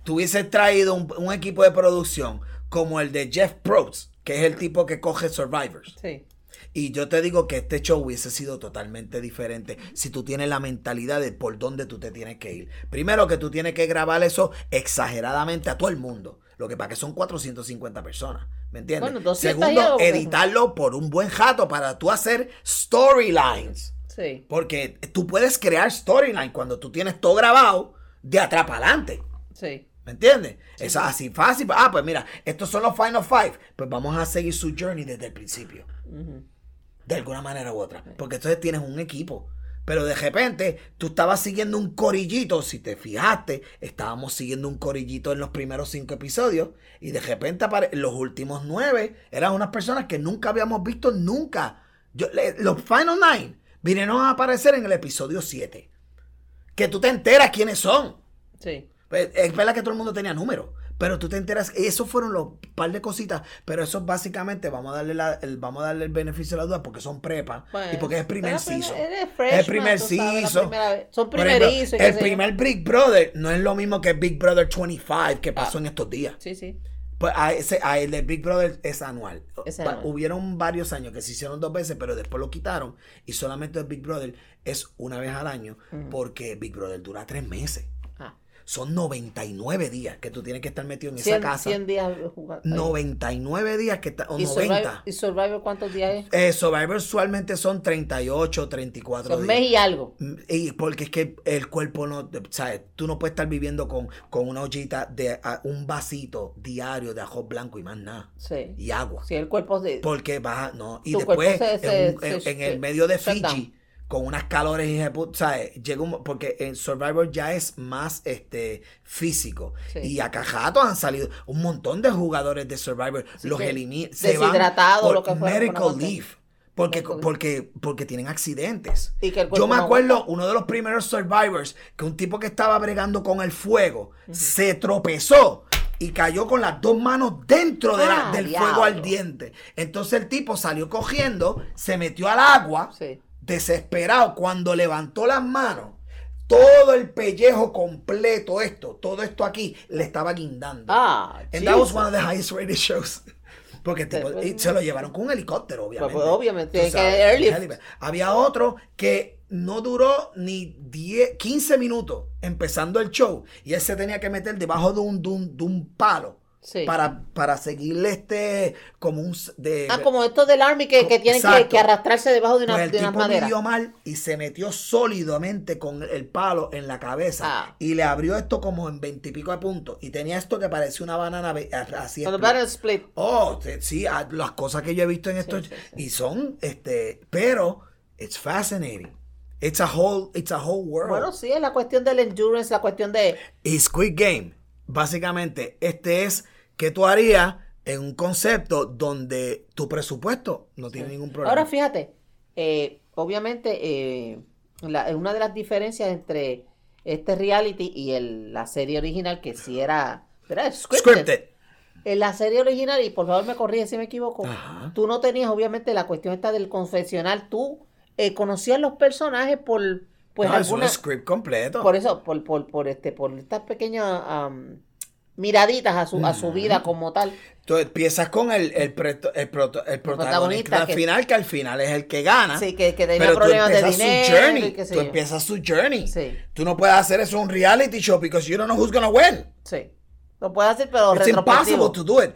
Tú hubieses traído un, un equipo de producción como el de Jeff Probst, que es el tipo que coge Survivors. Sí. Y yo te digo que este show hubiese sido totalmente diferente si tú tienes la mentalidad de por dónde tú te tienes que ir. Primero que tú tienes que grabar eso exageradamente a todo el mundo. Lo que pasa que son 450 personas. ¿Me entiendes? Bueno, 200 y Segundo, porque- editarlo por un buen jato para tú hacer storylines. Sí. Porque tú puedes crear storyline cuando tú tienes todo grabado de atrás para adelante. Sí. ¿Me entiendes? Es así fácil. Ah, pues mira, estos son los Final Five. Pues vamos a seguir su journey desde el principio. De alguna manera u otra. Porque entonces tienes un equipo. Pero de repente tú estabas siguiendo un corillito. Si te fijaste, estábamos siguiendo un corillito en los primeros cinco episodios. Y de repente los últimos nueve eran unas personas que nunca habíamos visto nunca. Yo- los Final Nine vinieron a aparecer en el episodio 7. Que tú te enteras quiénes son. Sí. Pues, Es verdad que todo el mundo tenía números, pero tú te enteras, esos fueron los par de cositas, pero eso básicamente vamos a darle la- el, vamos a darle el beneficio de la duda porque son prepa y porque es el primer season. es el primer season. Son primerizos el primer Big Brother no es lo mismo que Big Brother 25 que pasó Ah. en estos días. Sí, sí. Pues a ese, a el de Big Brother es anual. Es Pa- anual. Hubieron varios años que se hicieron dos veces, pero después lo quitaron. Y solamente el Big Brother es una vez al año, porque Big Brother dura tres meses. Son 99 días que tú tienes que estar metido en esa 100, casa. 100 días jugando. 99 días que está, o ¿Y 90. Survivor, ¿Y Survivor cuántos días es? Eh, Survivor usualmente son 38, 34 Un días. mes y algo. Mm, Y porque es que el cuerpo no, ¿sabes? Tú no puedes estar viviendo con, con una ollita de a- un vasito diario de ajo blanco y más nada. Sí. Y agua. Si el cuerpo de... Porque vas a- no. Y después, se- se- en, un- en- se- en el se- medio de. Fiji, con unas calores y ¿sabes? Llega un, porque en Survivor ya es más este físico. Sí. Y a Cajato han salido un montón de jugadores de Survivor. los eliminan. deshidratados, por lo que fuera, medical leave. Porque, porque, porque tienen accidentes. Y que el Yo me acuerdo uno de los primeros Survivors que un tipo que estaba bregando con el fuego se tropezó y cayó con las dos manos dentro de la- Ah, del diablo. fuego ardiente. Entonces el tipo salió cogiendo, se metió al agua, Sí. Desesperado. Cuando levantó las manos, todo el pellejo completo, esto, todo esto aquí, le estaba guindando. Ah, And that was one of the highest rated shows. Porque tipo, Pues, se lo llevaron con un helicóptero, obviamente. pues, obviamente, que helipad. Había otro que no duró ni 10, 15 minutos empezando el show. Y él se tenía que meter debajo de un, de un, de un palo. Sí. Para, para seguirle este como un de Ah, como estos del Army que, que tienen que, arrastrarse debajo de, una, pues el de tipo maderas. midió mal y se metió sólidamente con el palo en la cabeza Ah. y le abrió esto como en veintipico de puntos y tenía esto que parecía una banana así al split. Oh, sí, las cosas que yo he visto en estos sí, y son este, pero it's fascinating. It's a whole it's a whole world. Bueno, sí, es la cuestión del endurance, la cuestión de... Y Squid Game, básicamente, este es que tú harías en un concepto donde tu presupuesto no tiene ningún problema. Ahora fíjate, eh, obviamente eh, la- una de las diferencias entre este reality y el- la serie original, que sí era, era scripted. Scripted. En la serie original, y por favor me corrige si me equivoco, Ajá. tú no tenías obviamente la cuestión esta del confesional, tú eh, conocías los personajes por pues No, es un alguna, script completo. por eso, por, por, por este, por estas pequeñas am, miraditas a su, a su vida como tal. Tú empiezas con el, el, preto- el proto- el protagonista protagonista al que- final, que al final es el que gana. Sí, que, que tenía Pero tú problemas de empiezas dinero. su journey. y qué sé Tú yo. empiezas su journey. Sí. Tú no puedes hacer eso en un reality show because you don't know who's gonna win. Sí. Lo puede hacer, pero It's impossible to do it.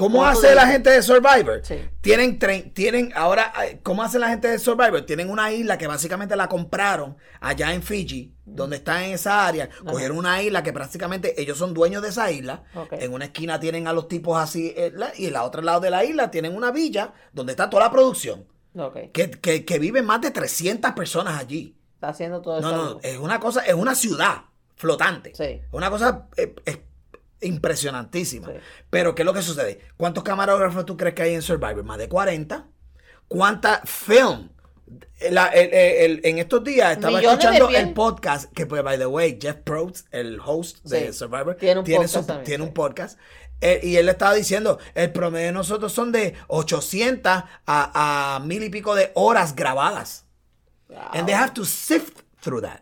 ¿Cómo ¿Cómo tú hace la gente de Survivor? Sí. Tienen, tienen ahora, eh, ¿cómo hace la gente de Survivor? Tienen una isla que básicamente la compraron allá en Fiji, donde está en esa área. Cogieron una isla que prácticamente ellos son dueños de esa isla. En una esquina tienen a los tipos así eh, y en la otro lado de la isla tienen una villa donde está toda la producción. Ok. Que, que, que viven más de 300 personas allí. Está haciendo todo No, eso. no, es una cosa, es una ciudad flotante. Sí. Es una cosa eh, impresionantísima. Sí. Pero, ¿qué es lo que sucede? ¿Cuántos camarógrafos tú crees que hay en Survivor? Más de 40. ¿Cuánta film? La- el- el- el- en estos días estaba Millones escuchando el podcast que, pues, by the way, Jeff Probst, el host de Sí. Survivor, Tiene un podcast su- también, tiene sí. un podcast. Eh, y él le estaba diciendo, el promedio de nosotros son de 800 a, a mil y pico de horas grabadas. Wow. And they have to sift through that.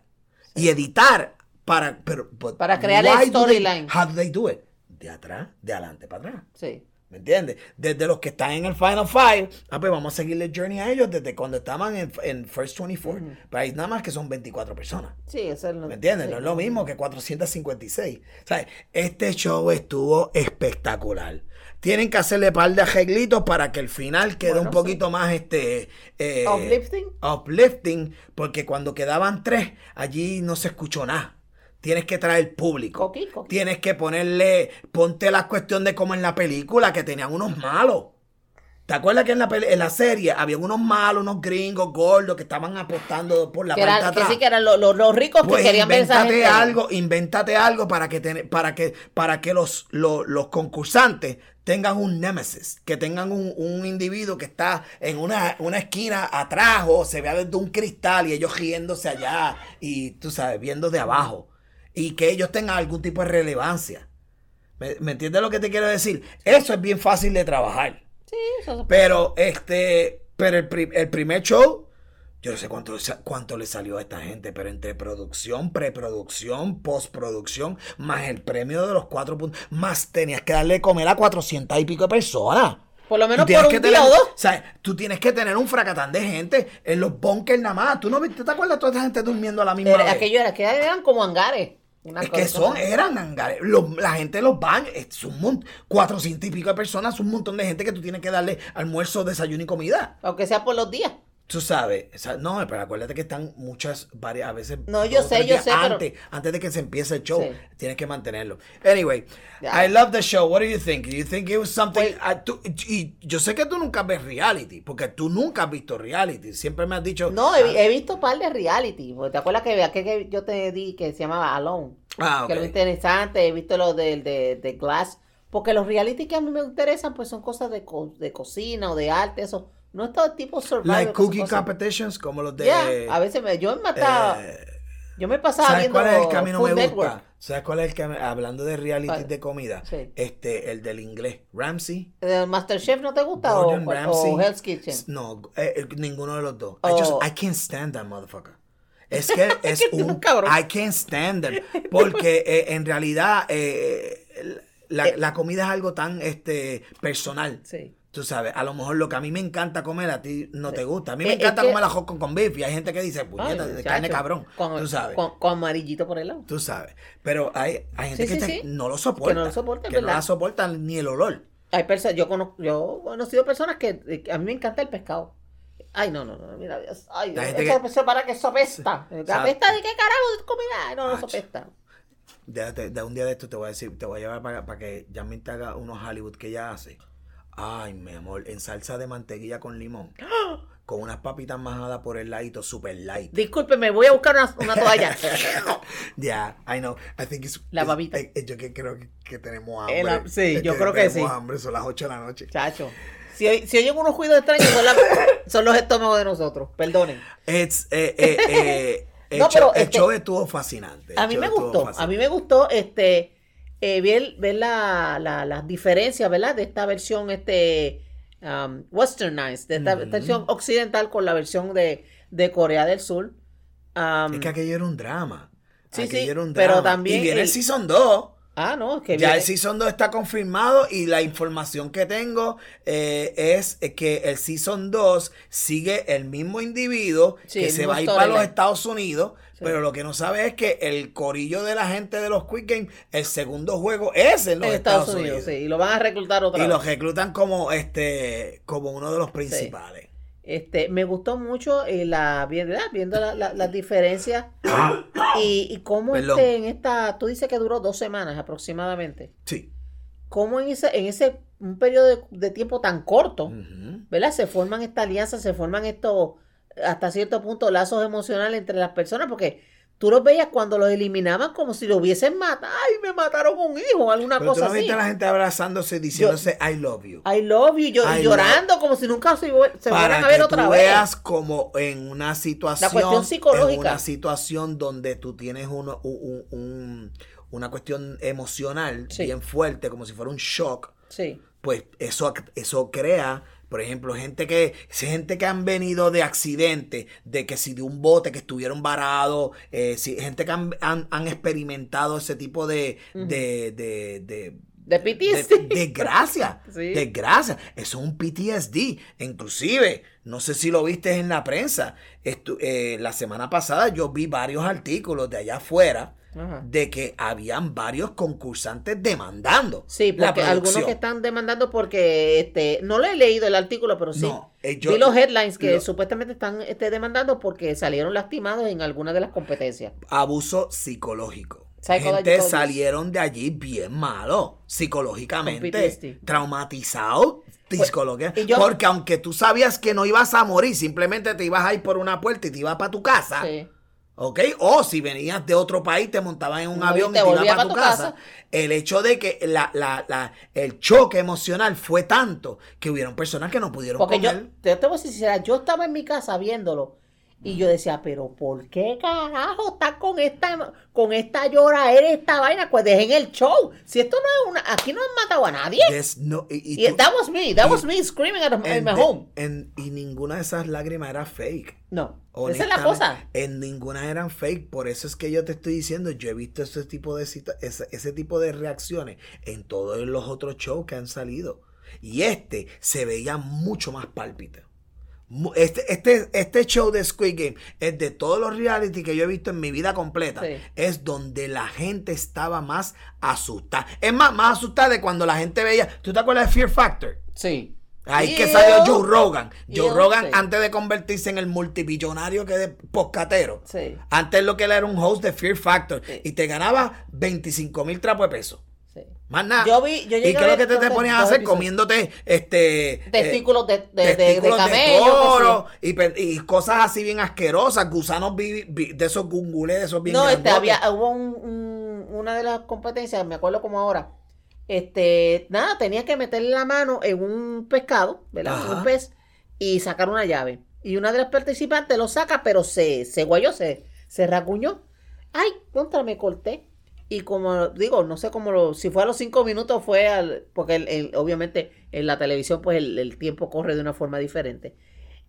Y editar para, pero, but Para crear el storyline. How do they do it? De atrás, de adelante para atrás. Sí. ¿Me entiendes? Desde los que están en el Final Five, ah, pues vamos a seguirle journey a ellos desde cuando estaban en, en First 24. Pero hay nada más que son 24 personas. Sí, eso es lo ¿Me entiendes? sí. No es lo mismo que 456. ¿Sabes? Este show estuvo espectacular. Tienen que hacerle par de arreglitos para que el final quede Bueno, un poquito más este eh, Uplifting. uplifting, porque cuando quedaban tres, allí no se escuchó nada. Tienes que traer público. Coqui, coqui. Tienes que ponerle, ponte la cuestión de como en la película, que tenían unos malos. ¿Te acuerdas que en la, en la serie había unos malos, unos gringos gordos que estaban apostando por la Que, parte eran- de que atrás? sí que eran los, los- los ricos Pues que querían ver esa invéntate gente. algo, invéntate algo para que, ten- para que, para que los, los, los concursantes tengan un némesis, que tengan un, un individuo que está en una, una esquina atrás o se vea desde un cristal y ellos riéndose allá y tú sabes, viendo de abajo. Y que ellos tengan algún tipo de relevancia. ¿Me, me entiendes lo que te quiero decir? Eso es bien fácil de trabajar. Sí, eso se- Pero este, pero el, pri- el primer show Yo no sé cuánto, cuánto le salió a esta gente, pero entre producción, preproducción, postproducción, más el premio de los cuatro puntos, más tenías que darle de comer a 400 y pico de personas. Por lo menos por que un día tener- o dos. O sea, tú tienes que tener un fracatán de gente en los bunkers nada más. ¿Tú no viste- te acuerdas de toda esa gente durmiendo a la misma Era- vez? aquello era, que eran como hangares. Una Es cosa- que son, eran hangares. Los- la gente de los baños, es un montón, 400 y pico de personas, es un montón de gente que tú tienes que darle almuerzo, desayuno y comida. Aunque sea por los días. Tú sabes, o sea, no, pero acuérdate que están muchas, varias, a veces. No, yo sé, yo sé, pero- Antes, antes de que se empiece el show, Sí. tienes que mantenerlo. Anyway. I love the show. What do you think? Do you think it was something? Pues- ah, tú- y yo sé que tú nunca ves reality, porque tú nunca has visto reality. Siempre me has dicho. No, he, he visto un par de reality. porque ¿Te acuerdas que aquel que yo te di que se llamaba Alone? Ah, Que lo interesante, he visto lo de, de, de Glass. Porque los reality que a mí me interesan, pues son cosas de, co- de cocina o de arte, eso. No es todo tipo survival. Like cooking competitions, como los de. A veces me, yo me mataba, eh, yo me pasaba ¿Sabes viendo cuál es el que a mí no Food me Network. gusta? ¿Sabes cuál es el que hablando de reality de comida? Sí. Este, el del inglés. Ramsey. ¿El Masterchef no te gusta o, Gordon o- Ramsay. o Hell's Kitchen? No, eh, eh, ninguno de los dos. I Oh. just, I can't stand that motherfucker. Es que es un cabrón. I can't stand them. Porque eh, en realidad eh, la, la comida es algo tan este personal. Sí. Tú sabes, a lo mejor lo que a mí me encanta comer a ti no te gusta. A mí me Eh, es encanta que- comer la hot con, con beef y hay gente que dice, puñeta, de carne cabrón. Con, tú sabes. Con, con amarillito por el lado. Tú sabes. Pero hay, hay gente Sí, que sí, te- sí. no lo soporta. Que no lo soporta, que no la soportan ni el olor. Hay personas, yo conozco, yo he conocido personas que, que a mí me encanta el pescado. Ay, no, no, no, mira, Dios. Ay, La gente eso, que- para que sopesta. Exacto. ¿Apesta de qué carajo de comida? No, no sopesta. De, de un día de esto te voy a decir, te voy a llevar para, para que Jasmine te haga unos Hollywood que ella hace. Ay, mi amor, en salsa de mantequilla con limón. Con unas papitas majadas por el ladito, super light. Discúlpeme, voy a buscar una, una toalla. Yeah, I know. I think it's, La it's- babita. eh, yo que creo que, que tenemos hambre. ham- sí, yo creo que tenemos sí. hambre, son las 8 de la noche. Chacho. Si, si oyen unos ruidos extraños, son, la- son los estómagos de nosotros. Perdonen. It's, eh, eh, eh, el, No, show, pero el este- show estuvo fascinante. A mí me gustó. A mí me gustó este eh, ver, ver la, la- las diferencias, ¿verdad? De esta versión este um, westernized, de esta versión occidental con la versión de, de Corea del Sur. Um, Es que aquello era un drama. Sí, Aquello sí, era un pero drama. también Y viene el, el- Season 2. Ah, no, que Ya el Season 2 está confirmado y la información que tengo eh, es que el Season 2 sigue el mismo individuo Sí, que se va a ir para los. Estados Unidos, Sí. pero lo que no sabe es que el corillo de la gente de los Quick Games, el segundo juego es en los en Estados, Unidos. sí, y lo van a reclutar otra Y vez. los reclutan como este como uno de los principales. Este, me gustó mucho eh, la ¿verdad? viendo la- la- las diferencias y, y cómo Perdón. este, en esta, tú dices que duró dos semanas aproximadamente. Sí. Cómo en ese, en ese un periodo de, de tiempo tan corto, Ujú. ¿verdad? Se forman estas alianzas, se forman estos, hasta cierto punto, lazos emocionales entre las personas, porque tú los veías cuando los eliminaban como si lo hubiesen matado. ¡Ay, me mataron un hijo! Alguna Pero tú cosa no así. viste a la gente abrazándose diciéndose I love you. I love you, yo, y I llorando como si nunca se, se fueran a ver otra tú vez. veas como en una situación cuestión psicológica. en una situación donde tú tienes uno- un- un- una cuestión emocional Sí. bien fuerte como si fuera un shock Sí. pues eso eso crea por ejemplo, gente que gente que han venido de accidentes, de que si de un bote que estuvieron varados, eh, si, gente que han, han- han experimentado ese tipo de, de, de, de- De de- PTSD. desgracia, Sí. desgracia. Eso es un PTSD. Inclusive, no sé si lo viste en la prensa, estu- eh, la semana pasada yo vi varios artículos de allá afuera Ajá. de que habían varios concursantes demandando. Sí, la porque algunos que están demandando porque este no lo he leído el artículo, pero sí. No, eh, yo- Vi los headlines que lo- supuestamente están este, demandando porque salieron lastimados en alguna de las competencias. abuso psicológico. Gente salieron de allí bien malo, psicológicamente, traumatizados, yo- Porque aunque tú sabías que no ibas a morir, simplemente te ibas a ir por una puerta y te ibas para tu casa, Sí. ¿Ok? O si venías de otro país, te montabas en un No, avión y y te te ibas para pa' tu casa. casa. El hecho de que la, la- la- el choque emocional fue tanto que hubieron personas que no pudieron Porque comer. yo te voy a decir, yo estaba en mi casa viéndolo Y yo decía, pero ¿por qué carajo está con esta, con esta lloradera, esta vaina? Pues dejen el show. Si esto no es una, aquí no han matado a nadie. No- y, y Y tú- that was me, that y- was me screaming at my the- home. and- y ninguna de esas lágrimas era fake. No, esa es la cosa. En ninguna eran fake. Por eso es que yo te estoy diciendo, yo he visto ese tipo de cita- ese, ese tipo de reacciones en todos los otros shows que han salido. Y este se veía mucho más pálpito. Este, este, este show de Squid Game es de todos los reality que yo he visto en mi vida completa. Sí. Es donde la gente estaba más asustada. Es más, más asustada de cuando la gente veía. ¿Tú te acuerdas de Fear Factor? Sí. Ahí que salió Joe Rogan. Joe Rogan, sí. antes de convertirse en el multimillonario que es poscatero. Sí. Antes lo que él era un host de Fear Factor. Sí. Y te ganaba 25 mil trapos de peso. Más nada. Yo vi- yo ¿Y qué es lo que te, te ponías a hacer? Comiéndote este. Testículos de, de, de- de camello. toro que y, cosas así bien asquerosas, gusanos vi- vi- de esos gungulés, de esos bien No, este, había, hubo un- un- una de las competencias, me acuerdo como ahora. Este, nada, tenía que meterle la mano en un pescado, ¿verdad? Ajá. Un pez, y sacar una llave. Y una de las participantes lo saca, pero se, se guayó, se, se racuñó. Ay, contra, me corté. Y como digo, no sé cómo lo, si fue a los cinco minutos fue al, porque el- el- obviamente en la televisión pues el, el tiempo corre de una forma diferente.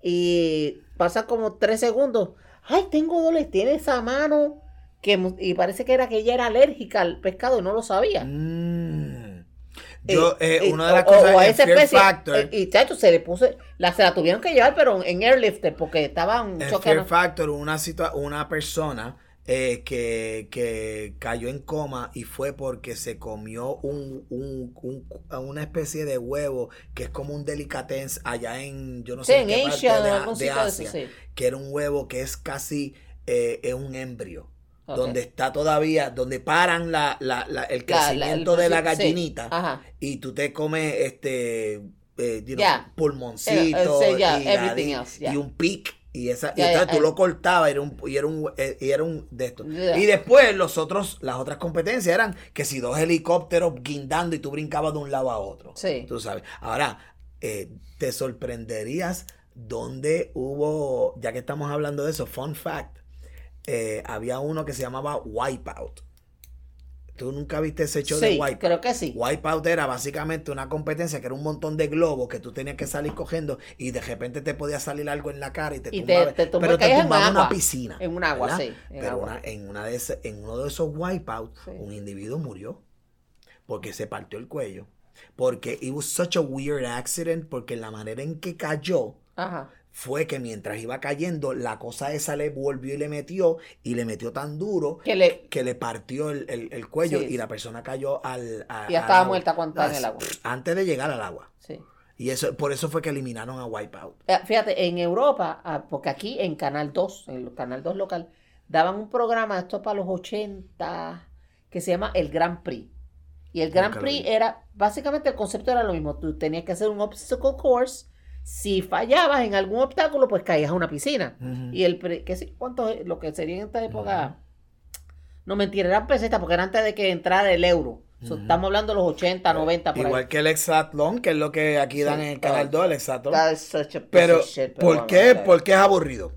Y pasa como tres segundos. Ay, tengo dolores, tiene esa mano. Que, y parece que era que ella era alérgica al pescado y no lo sabía. Mm. Yo, Eh, eh, eh, una de las o- o cosas a en esa especie, Factor. eh, y chacho, se le puso, la, se la tuvieron que llevar, pero en airlifter, porque estaban En choqueando. Fear Factor, una, situa- una persona eh, que, que cayó en coma y fue porque se comió un, un- un- una especie de huevo que es como un delicatessen allá en, yo no Sí, sé en qué parte Asia, en de, algún de sitio de eso, Asia, sí. que era un huevo que es casi eh, es un embrio. Donde está todavía, donde paran la, la- la- el La- la- el crecimiento de la sí, gallinita Ajá. y tú te comes este eh, you know, Ya. pulmoncito Eh, eh, sí, y, y un pic y esa y entonces tú eh. lo cortabas era un, y era un eh, y era un de estos y después los otros las otras competencias eran que si dos helicópteros guindando y tú brincabas de un lado a otro. Sí. tú sabes. Ahora eh, te sorprenderías donde hubo ya que estamos hablando de eso fun fact eh, había uno que se llamaba Wipeout tú nunca viste ese show de Wipeout creo que sí. Wipeout era básicamente una competencia que era un montón de globos que tú tenías que salir cogiendo y de repente te podía salir algo en la cara y te Y tumbaba, te tumbaba- pero te caías en tumbaba una agua. piscina. En un agua, ¿verdad? sí, en Pero agua. una- en, una de ese- en uno de esos Wipeout, Sí. un individuo murió porque se partió el cuello. Porque it was such a weird accident porque la manera en que cayó Ajá. Fue que mientras iba cayendo la cosa esa le volvió y le metió y le metió tan duro Que le, que le partió el, el- el cuello Sí. y la persona cayó al, a- Y ya estaba muerta cuando estaba en el agua. Antes de llegar al agua. sí. Y eso por eso fue que eliminaron a Wipeout. Eh, Fíjate, en Europa, ah, porque aquí en Canal 2, en el Canal 2 local, daban un programa, esto para los 80, que se llama El Grand Prix. Y el Grand Nunca Prix era, básicamente el concepto era lo mismo, tú tenías que hacer un obstacle course, si fallabas en algún obstáculo, pues caías a una piscina. Y el, pre- ¿qué sé cuánto lo que sería en esta época? No mentira, eran pesetas porque era antes de que entrara el euro. So. Estamos hablando de los 80, 90, por Igual ahí. que el Exatlón, que es lo que aquí dan en el Canal oh. 2, el Exatlón. That is such a piece Pero, of shit, pero ¿por qué? whatever. Porque es aburrido.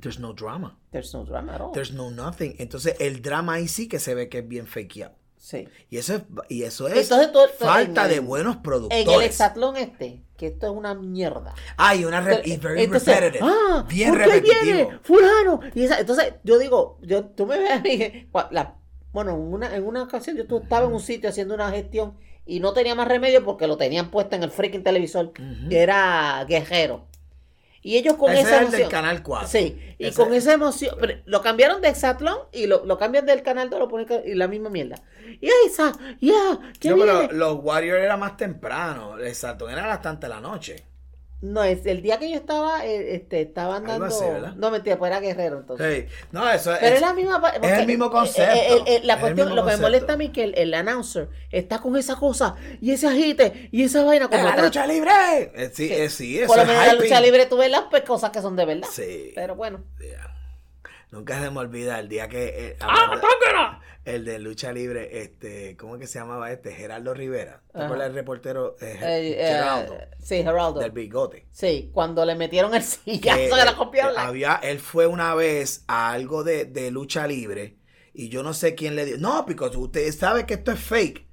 There's no drama. There's no drama at all. There's no nothing. Entonces, el drama ahí sí que se ve que es bien fakeado. Sí. Y eso es, y eso es Entonces, tú- falta en de buenos En productores. el hexatlón este, que esto es una mierda. Ah, y una re- very Entonces, repetitive. ah, bien ¿por qué repetitivo. viene fulano? Y esa- entonces, yo digo, yo, tú me ves a mí, la- bueno, en una, en una ocasión yo estaba en un sitio haciendo una gestión y no tenía más remedio porque lo tenían puesto en el freaking televisor, que era Guerrero. Y ellos con Ese esa es el emoción. del Canal 4. Sí, y Ese- con esa emoción, pero lo cambiaron de Exatlón y lo, lo cambian del canal 2, lo ponen y la misma mierda. Y ahí está, ya, ¿qué No, viene? pero los Warriors era más temprano. El Exatlón era bastante la noche. No, es el día que yo estaba, eh, este, estaban dando. así, no, mentira, pues era guerrero entonces. Sí. No, eso Pero es. es la misma. porque, el mismo eh, concepto, eh, la es cuestión, lo que me molesta a mí que el, el announcer está con esa cosa y ese agite y esa vaina como ¡En la lucha libre! Sí, eh, sí, eso Por lo es menos en la lucha libre tú ves las pues, cosas que son de verdad. Sí. Pero bueno. Yeah. Nunca se me olvida el día que. eh, ¡Ah, hablando- el de lucha libre, este, ¿cómo es que se llamaba este? Gerardo Rivera. ¿Te acuerdas del reportero eh, Eh, eh, Geraldo? sí, Geraldo. Del bigote. Sí, cuando le metieron el sillazo Que, la copiaron. eh, la- había, él fue una vez a algo de, de lucha libre y yo no sé quién le dio. No, porque usted sabe que esto es fake.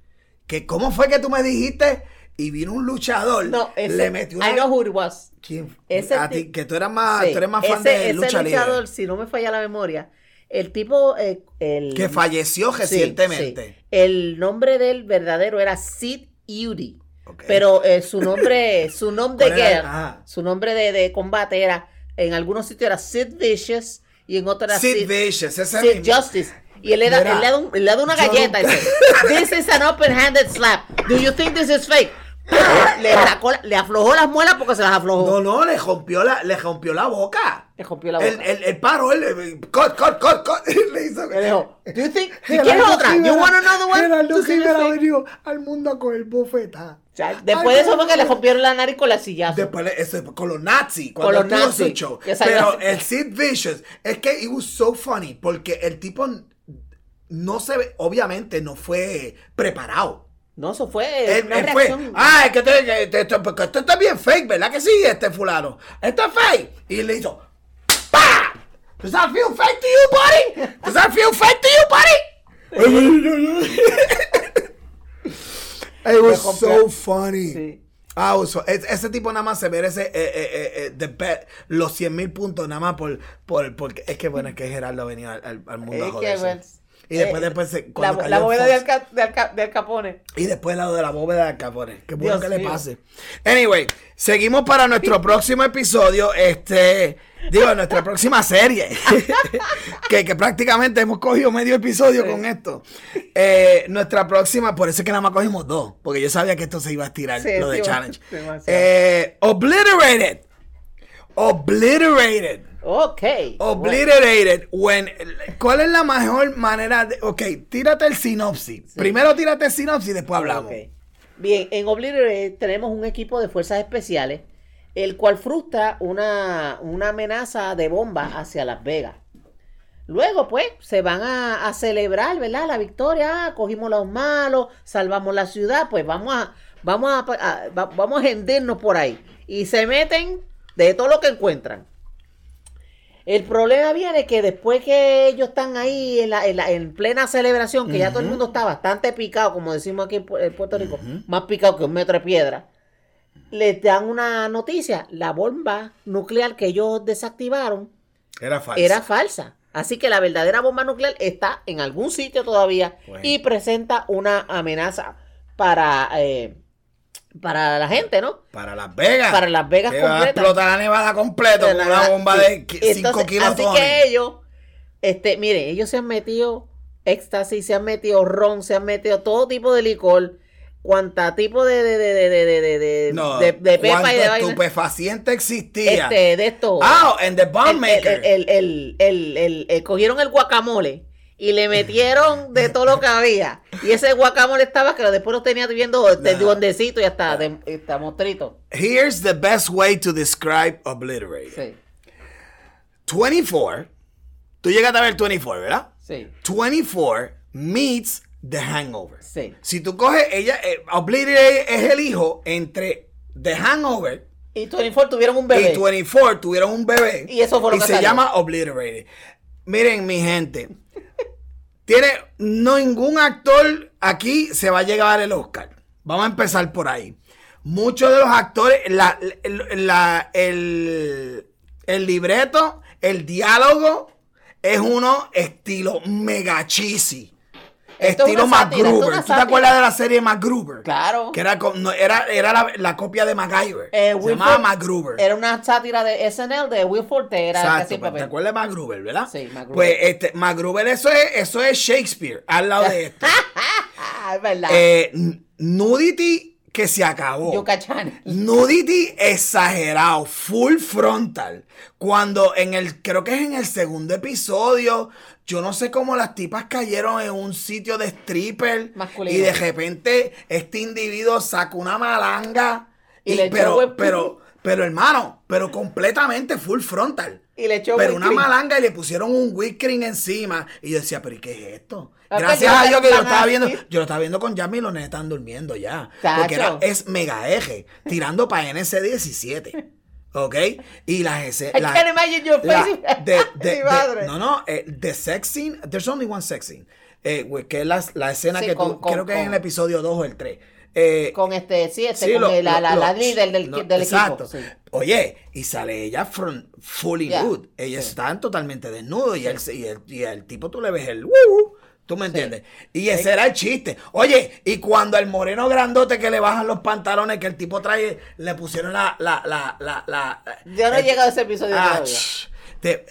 Que ¿Cómo fue que tú me dijiste? Y vino un luchador. No, ese, le metió una. I know who it was. ¿Quién? ese a ti- que tú eras más, Sí, tú eres más fan ese, de ese lucha luchador, libre. si no me falla la memoria, el tipo, eh, el, Que falleció sí, recientemente. sí. el nombre del verdadero era Sid Udy, Ok. pero eh, su nombre, su nombre de guerra, su nombre de, de combate era, en algunos sitios era Sid Vicious y en otros era Sid Sid, Vicious, ese Sid mismo. Justice. Y él le da, él le da, un- le da una yo galleta dice, This is an open-handed slap. Do you think this is fake? Le, sacó le aflojó las muelas porque se las aflojó. No, no, le rompió la, le rompió la boca. Le rompió la boca. El, el, el paro, él, cut, cut, cut, cut. Le hizo. Le dijo, Do you think? ¿Y Gerardo ¿Quieres otra? You want another one? Gerardo Rivera venido al mundo a coger bofeta. O sea, después de eso fue que le rompieron la nariz con la sillazo. Después, eso, con los nazis, Con los nazis, show. Pero así. el Sid Vicious, es que it was so funny, porque el tipo no se ve, obviamente no fue preparado. No, eso fue Él, una él fue, reacción. ah, es que esto, porque esto está bien fake, ¿verdad que sí, este fulano? Esto es fake. Y le hizo, ¡pa! Does that feel fake to you, buddy? Does that feel fake to you, buddy? It was so funny. Sí. Ah, ese tipo nada más se merece eh, eh, eh, eh, the bet- los 100 mil puntos nada más por, por, porque es que bueno, es que Gerardo venía al, al- al mundo a Es que, joderse. bueno, Y después, eh, después se, la, la bóveda de, Alca- de, Alca- de Al Capone. y después lado de la bóveda de Capone. Qué bueno Dios que le pase. Anyway, seguimos para nuestro próximo episodio. Este, digo, nuestra próxima serie. que, que prácticamente hemos cogido medio episodio con esto. Eh, nuestra próxima, por eso es que nada más cogimos dos. Porque yo sabía que esto se iba a estirar, Sí, lo de sí, challenge. Eh, obliterated. Obliterated. Ok. Obliterated when ¿Cuál es la mejor manera de Ok, tírate el sinopsis. Primero tírate el sinopsis y después hablamos. Bien, en Obliterated tenemos un equipo de fuerzas especiales, el cual frustra una, una amenaza de bomba hacia Las Vegas. Luego, pues, se van a, a celebrar, ¿verdad? La victoria, Ah, cogimos los malos, salvamos la ciudad, pues vamos a, vamos a, a- vamos a hendirnos por ahí. Y se meten de todo lo que encuentran. El problema viene que después que ellos están ahí en, la- en la- en plena celebración, que ya todo el mundo está bastante picado, como decimos aquí en Pu- en Puerto Rico, más picado que un metro de piedra, les dan una noticia. La bomba nuclear que ellos desactivaron Era falsa. Así que la verdadera bomba nuclear está en algún sitio todavía Bueno. y presenta una amenaza para, eh, para la gente, ¿no? Para Las Vegas. Para Las Vegas que va a completa. explotar la nevada completo con una bomba de Sí. 5 Entonces, kilos Así que ellos, este, miren, ellos se han metido éxtasis, se han metido ron, se han metido todo tipo de licor, cuanta tipo de de de de de de de, de- No, de- de pepa y de vaina. estupefaciente existía. Este, de esto. Ah, en The Bomb Maker. el, el- el- el- cogieron el guacamole y le metieron de todo lo que había. Y ese guacamole estaba que después lo tenía viendo de Nah. duendecito y hasta de hasta mostrito. Here's the best way to describe Obliterated. Sí, 24. Tú llegaste a ver 24, ¿verdad? sí, 24 meets The Hangover. sí. Si tú coges, ella, eh, Obliterated es el hijo entre The Hangover Y 24 tuvieron un bebé. y 24 tuvieron un bebé. Y eso fue lo y que se salió. llama Obliterated. Miren, mi gente. Tiene ningún actor aquí se va a llegar el Oscar. Vamos a empezar por ahí. Muchos de los actores, la- la- el, el libreto, el diálogo es uno estilo mega cheesy. Esto es estilo sátira, es MacGruber. ¿Tú te acuerdas de la serie MacGruber? Claro. Que era, no, era, era la, la copia de MacGyver. Eh, se llamaba MacGruber. Era una sátira de SNL de Will Forte. Era Exacto, ¿te acuerdas de MacGruber, verdad? Sí, MacGruber. Pues este, MacGruber, eso es, eso es Shakespeare, al lado de esto. Es verdad. Eh, nudity que se acabó. Yo cachán. Nudity exagerado, full frontal. Cuando en el, creo que es en el segundo episodio, yo no sé cómo las tipas cayeron en un sitio de stripper Masculino. y de repente este individuo saca una malanga Y y le echó pero, buen- pero, Pero hermano, pero completamente full frontal. Y le echó Pero una cream. malanga y le pusieron un cream encima. Y yo decía, pero ¿y qué es esto? Ah, Gracias a Dios que yo lo estaba viendo. Yo lo estaba viendo con Jamie y los nenes están durmiendo ya. Porque era, es mega eje, tirando para NC17. ¿Ok? Y las ese- I la- can't imagine your la- face. de- de- Mi de- madre. no, no, eh, the sex scene, there's only one sex scene. Eh, que es la, la escena Sí, que con- tú, con- creo que es en con- el episodio 2 o el 3. Eh, Con este, sí, este, Sí, con lo- el- la, lo- la, la líder del, no, del exacto. equipo. sí. Oye, y sale ella from fully Yeah, nude. Ellas sí. están totalmente desnudos y, el, y, el, y el tipo tú le ves el uh, ¿Tú me entiendes? Y ese era el chiste. Oye, y cuando al moreno grandote que le bajan los pantalones que el tipo trae, le pusieron la... la, la, la, la Yo no he llegado a ese episodio Ah, te-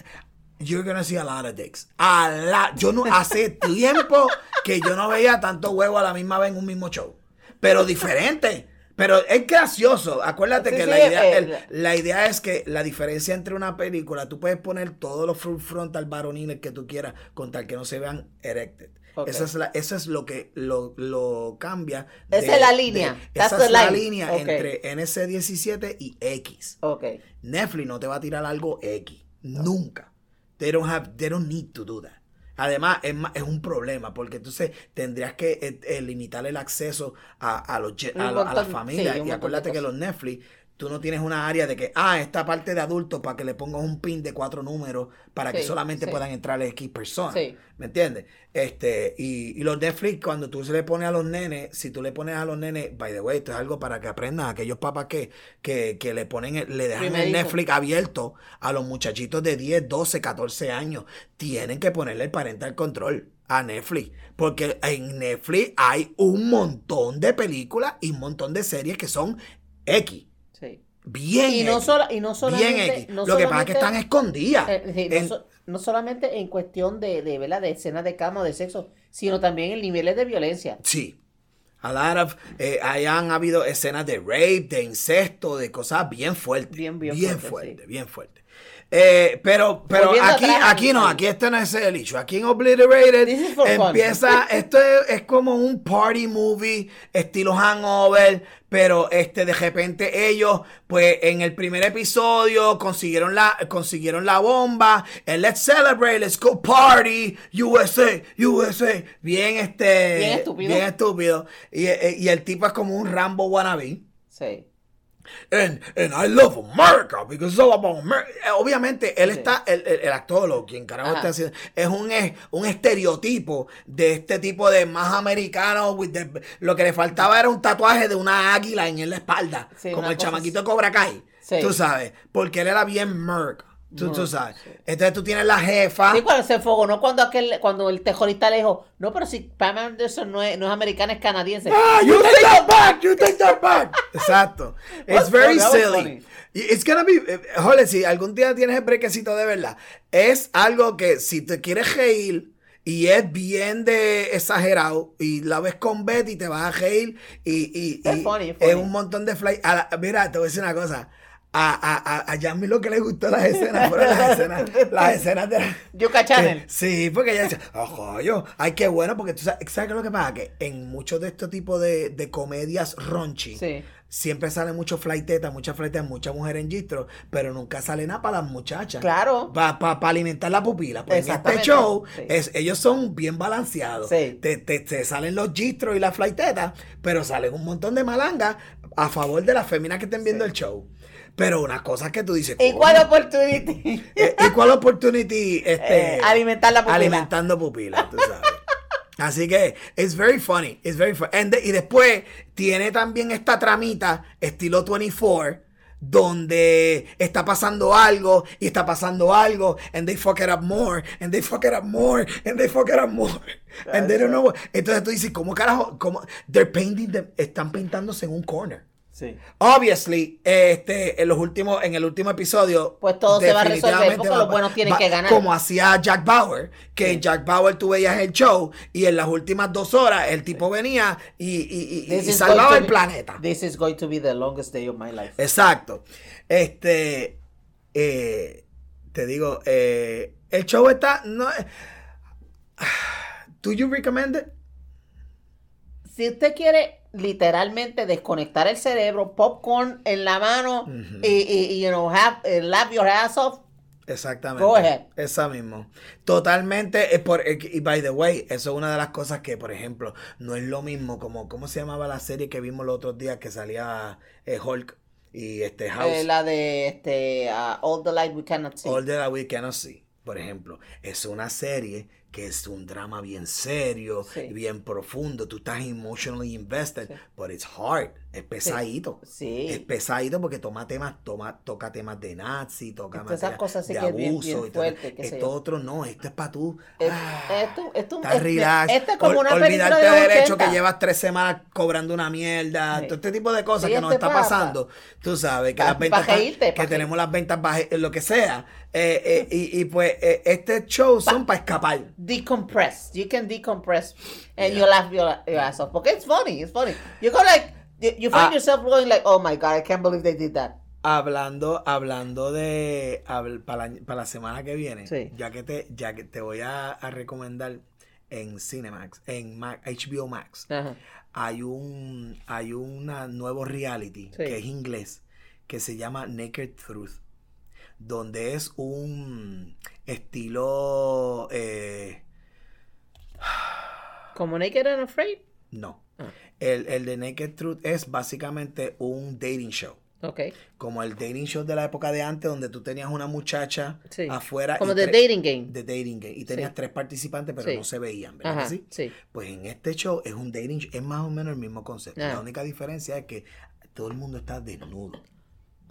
you're gonna see a lot of dicks. A la- yo no hace tiempo que yo no veía tanto huevo a la misma vez en un mismo show. Pero diferente. Pero es gracioso. Acuérdate Sí, que sí, la, idea, eh, el- la idea es que la diferencia entre una película, tú puedes poner todos los full frontal varoniles que tú quieras con tal que no se vean erected. Esa es la, eso es lo que lo, lo cambia. Esa es la línea. Esa es la línea entre NC17 y X. Ok. Netflix no te va a tirar algo X. Nunca. They don't have, they don't need to do that. Además, es, es un problema porque entonces tendrías que eh, eh, limitar el acceso a, a, los, a, a la montón- familia. sí, un y acuérdate que los Netflix, tú no tienes una área de que, ah, esta parte de adultos para que le pongas un pin de cuatro números para que solamente sí. puedan entrar X personas. Sí. ¿Me entiendes? Este, y, y los Netflix, cuando tú se le pones a los nenes, si tú le pones a los nenes, by the way, esto es algo para que aprendan aquellos papás que, que, que le ponen, le dejan el. Netflix abierto a los muchachitos de 10, 12, 14 años. Tienen que ponerle el parental control a Netflix. Porque en Netflix hay un montón de películas y un montón de series que son X. Bien Y no, X. sola- y no solamente. No Lo que pasa es que están escondidas. Eh, sí, no, En- so- no solamente en cuestión de, de, ¿verdad? de escenas de cama o de sexo, sino también en niveles de violencia. Sí. A lot of, eh, hayan habido escenas de rape, de incesto, de cosas bien fuertes. Bien, bien fuerte, sí. bien fuerte. Eh, pero pero Volviendo aquí, atrás, aquí no, aquí este no es el hecho. Aquí en Obliterated fun. empieza, esto es, es como un party movie, estilo hangover, pero este de repente ellos, pues en el primer episodio consiguieron la, consiguieron la bomba, el let's celebrate, let's go party, USA, USA, bien este, Bien estúpido. bien estúpido. Y, y el tipo es como un Rambo wannabe. Sí. And, and I love America because it's all about America. Eh, Obviamente, él Sí. está, el, el, el actor o quien carajo esté haciendo, es un, es un estereotipo de este tipo de más americano. with the- lo que le faltaba era un tatuaje de una águila en la espalda, Sí, como el chamaquito de Cobra Kai. Sí. Tú sabes, porque él era bien Merc. Tú, tú sabes. sí. Entonces tú tienes la jefa. Sí, cuando se enfogó, no cuando aquel, cuando el terrorista le dijo, no, pero si Pam Anderson no es, no es americana, es canadiense. Ah, you take that back, you take that back. Exacto. It's very funny, silly. It's gonna be, eh, jole, si algún día tienes el brequecito de verdad, es algo que si te quieres reír y es bien de exagerado y la ves con Betty te vas a reír y, y, funny, es un montón de fly. a la- mira, te voy a decir una cosa. A, a, a, a Yasmin lo que le gustó las escenas fueron las escenas, las escenas de la- Yuka Channel. Sí, porque ella decía, ojo, yo, ay, qué bueno, porque tú sabes, ¿sabes qué es lo que pasa? Que en muchos de estos tipos de, de comedias Sí. siempre sale mucho flighteta, muchas flightetas, mucha mujer en gistro, pero nunca sale nada para las muchachas. Claro. Para alimentar la pupila. Pues en este show, sí. es, ellos son bien balanceados. Sí. Te, te- te salen los gistros y las flightetas, pero salen un montón de malangas a favor de las féminas que estén viendo el show. Pero una cosa que tú dices, "Coño, opportunity. eh, Equal Opportunity este, Eh, alimentar la pupila. alimentando pupilas, tú sabes. Así que it's very funny, it's very funny. And y después tiene también esta tramita estilo 24 donde está pasando algo y está pasando algo and they fuck it up more and they fuck it up more and they fuck it up more and they don't know what- entonces tú dices cómo carajo cómo they're painting them- están pintándose en un corner Sí. Obviously, este, en los últimos, en el último episodio, Pues todo se va a resolver, porque los buenos tienen va- que ganar. Como hacía Jack Bauer, que en Jack Bauer tú veías el show y en las últimas dos horas el tipo venía y, y- y- y salvaba el be- planeta. This is going to be the longest day of my life. Exacto. Este, eh, te digo, eh, el show está, no, eh, do you recommend it? Si usted quiere literalmente desconectar el cerebro, popcorn en la mano y, y, y, you know, have, eh, laugh your ass off. Exactamente. Go ahead. Esa mismo. Totalmente. Es por, eh, y by the way, eso es una de las cosas que, por ejemplo, no es lo mismo como, ¿cómo se llamaba la serie que vimos los otros días que salía eh, Hulk y este House? Eh, la de este, uh, All the Light We Cannot See. All the We Cannot See, por ejemplo. Es una serie que es un drama bien serio, Sí. bien profundo. Tú estás emotionally invested, but it's hard. Es pesadito. Sí. Es pesadito porque toma temas, toma, toca temas de nazi, toca cosas sí de que es bien- abuso. bien y fuerte, Esto otro no, esto es para tú. Es- ah, esto, esto, Estás es- relax. Esto es como Ol- una película olvidarte de del hecho 80. que llevas tres semanas cobrando una mierda. Sí. Todo este tipo de cosas Sí, que nos este está papa. pasando. Tú sabes que Pa- las ventas. pa' que que- tenemos las ventas bajas, lo que sea. Eh, eh, y, y pues eh, este show son para escapar. Decompress. You can decompress and Yeah. you laugh your, your ass off. Porque it's funny, it's funny. You go like, you, find Ah. yourself going like, oh my God, I can't believe they did that. Hablando, hablando de para la, semana que viene, Sí. ya que te, ya que te voy a, a recomendar en Cinemax, en Ma- HBO Max, Ajá. hay un hay una nuevo reality Sí. que es inglés que se llama Naked Truth donde es un estilo eh, Como Naked and Afraid. no Ah. el, el de Naked Truth es básicamente un dating show Ok. como el dating show de la época de antes donde tú tenías una muchacha Sí. afuera Como The Dating Game. de dating game y tenías Sí. tres participantes pero Sí. no se veían ¿verdad Ajá. que sí? Sí. Pues en este show es un dating show, es más o menos el mismo concepto. Ah. La única diferencia es que todo el mundo está desnudo.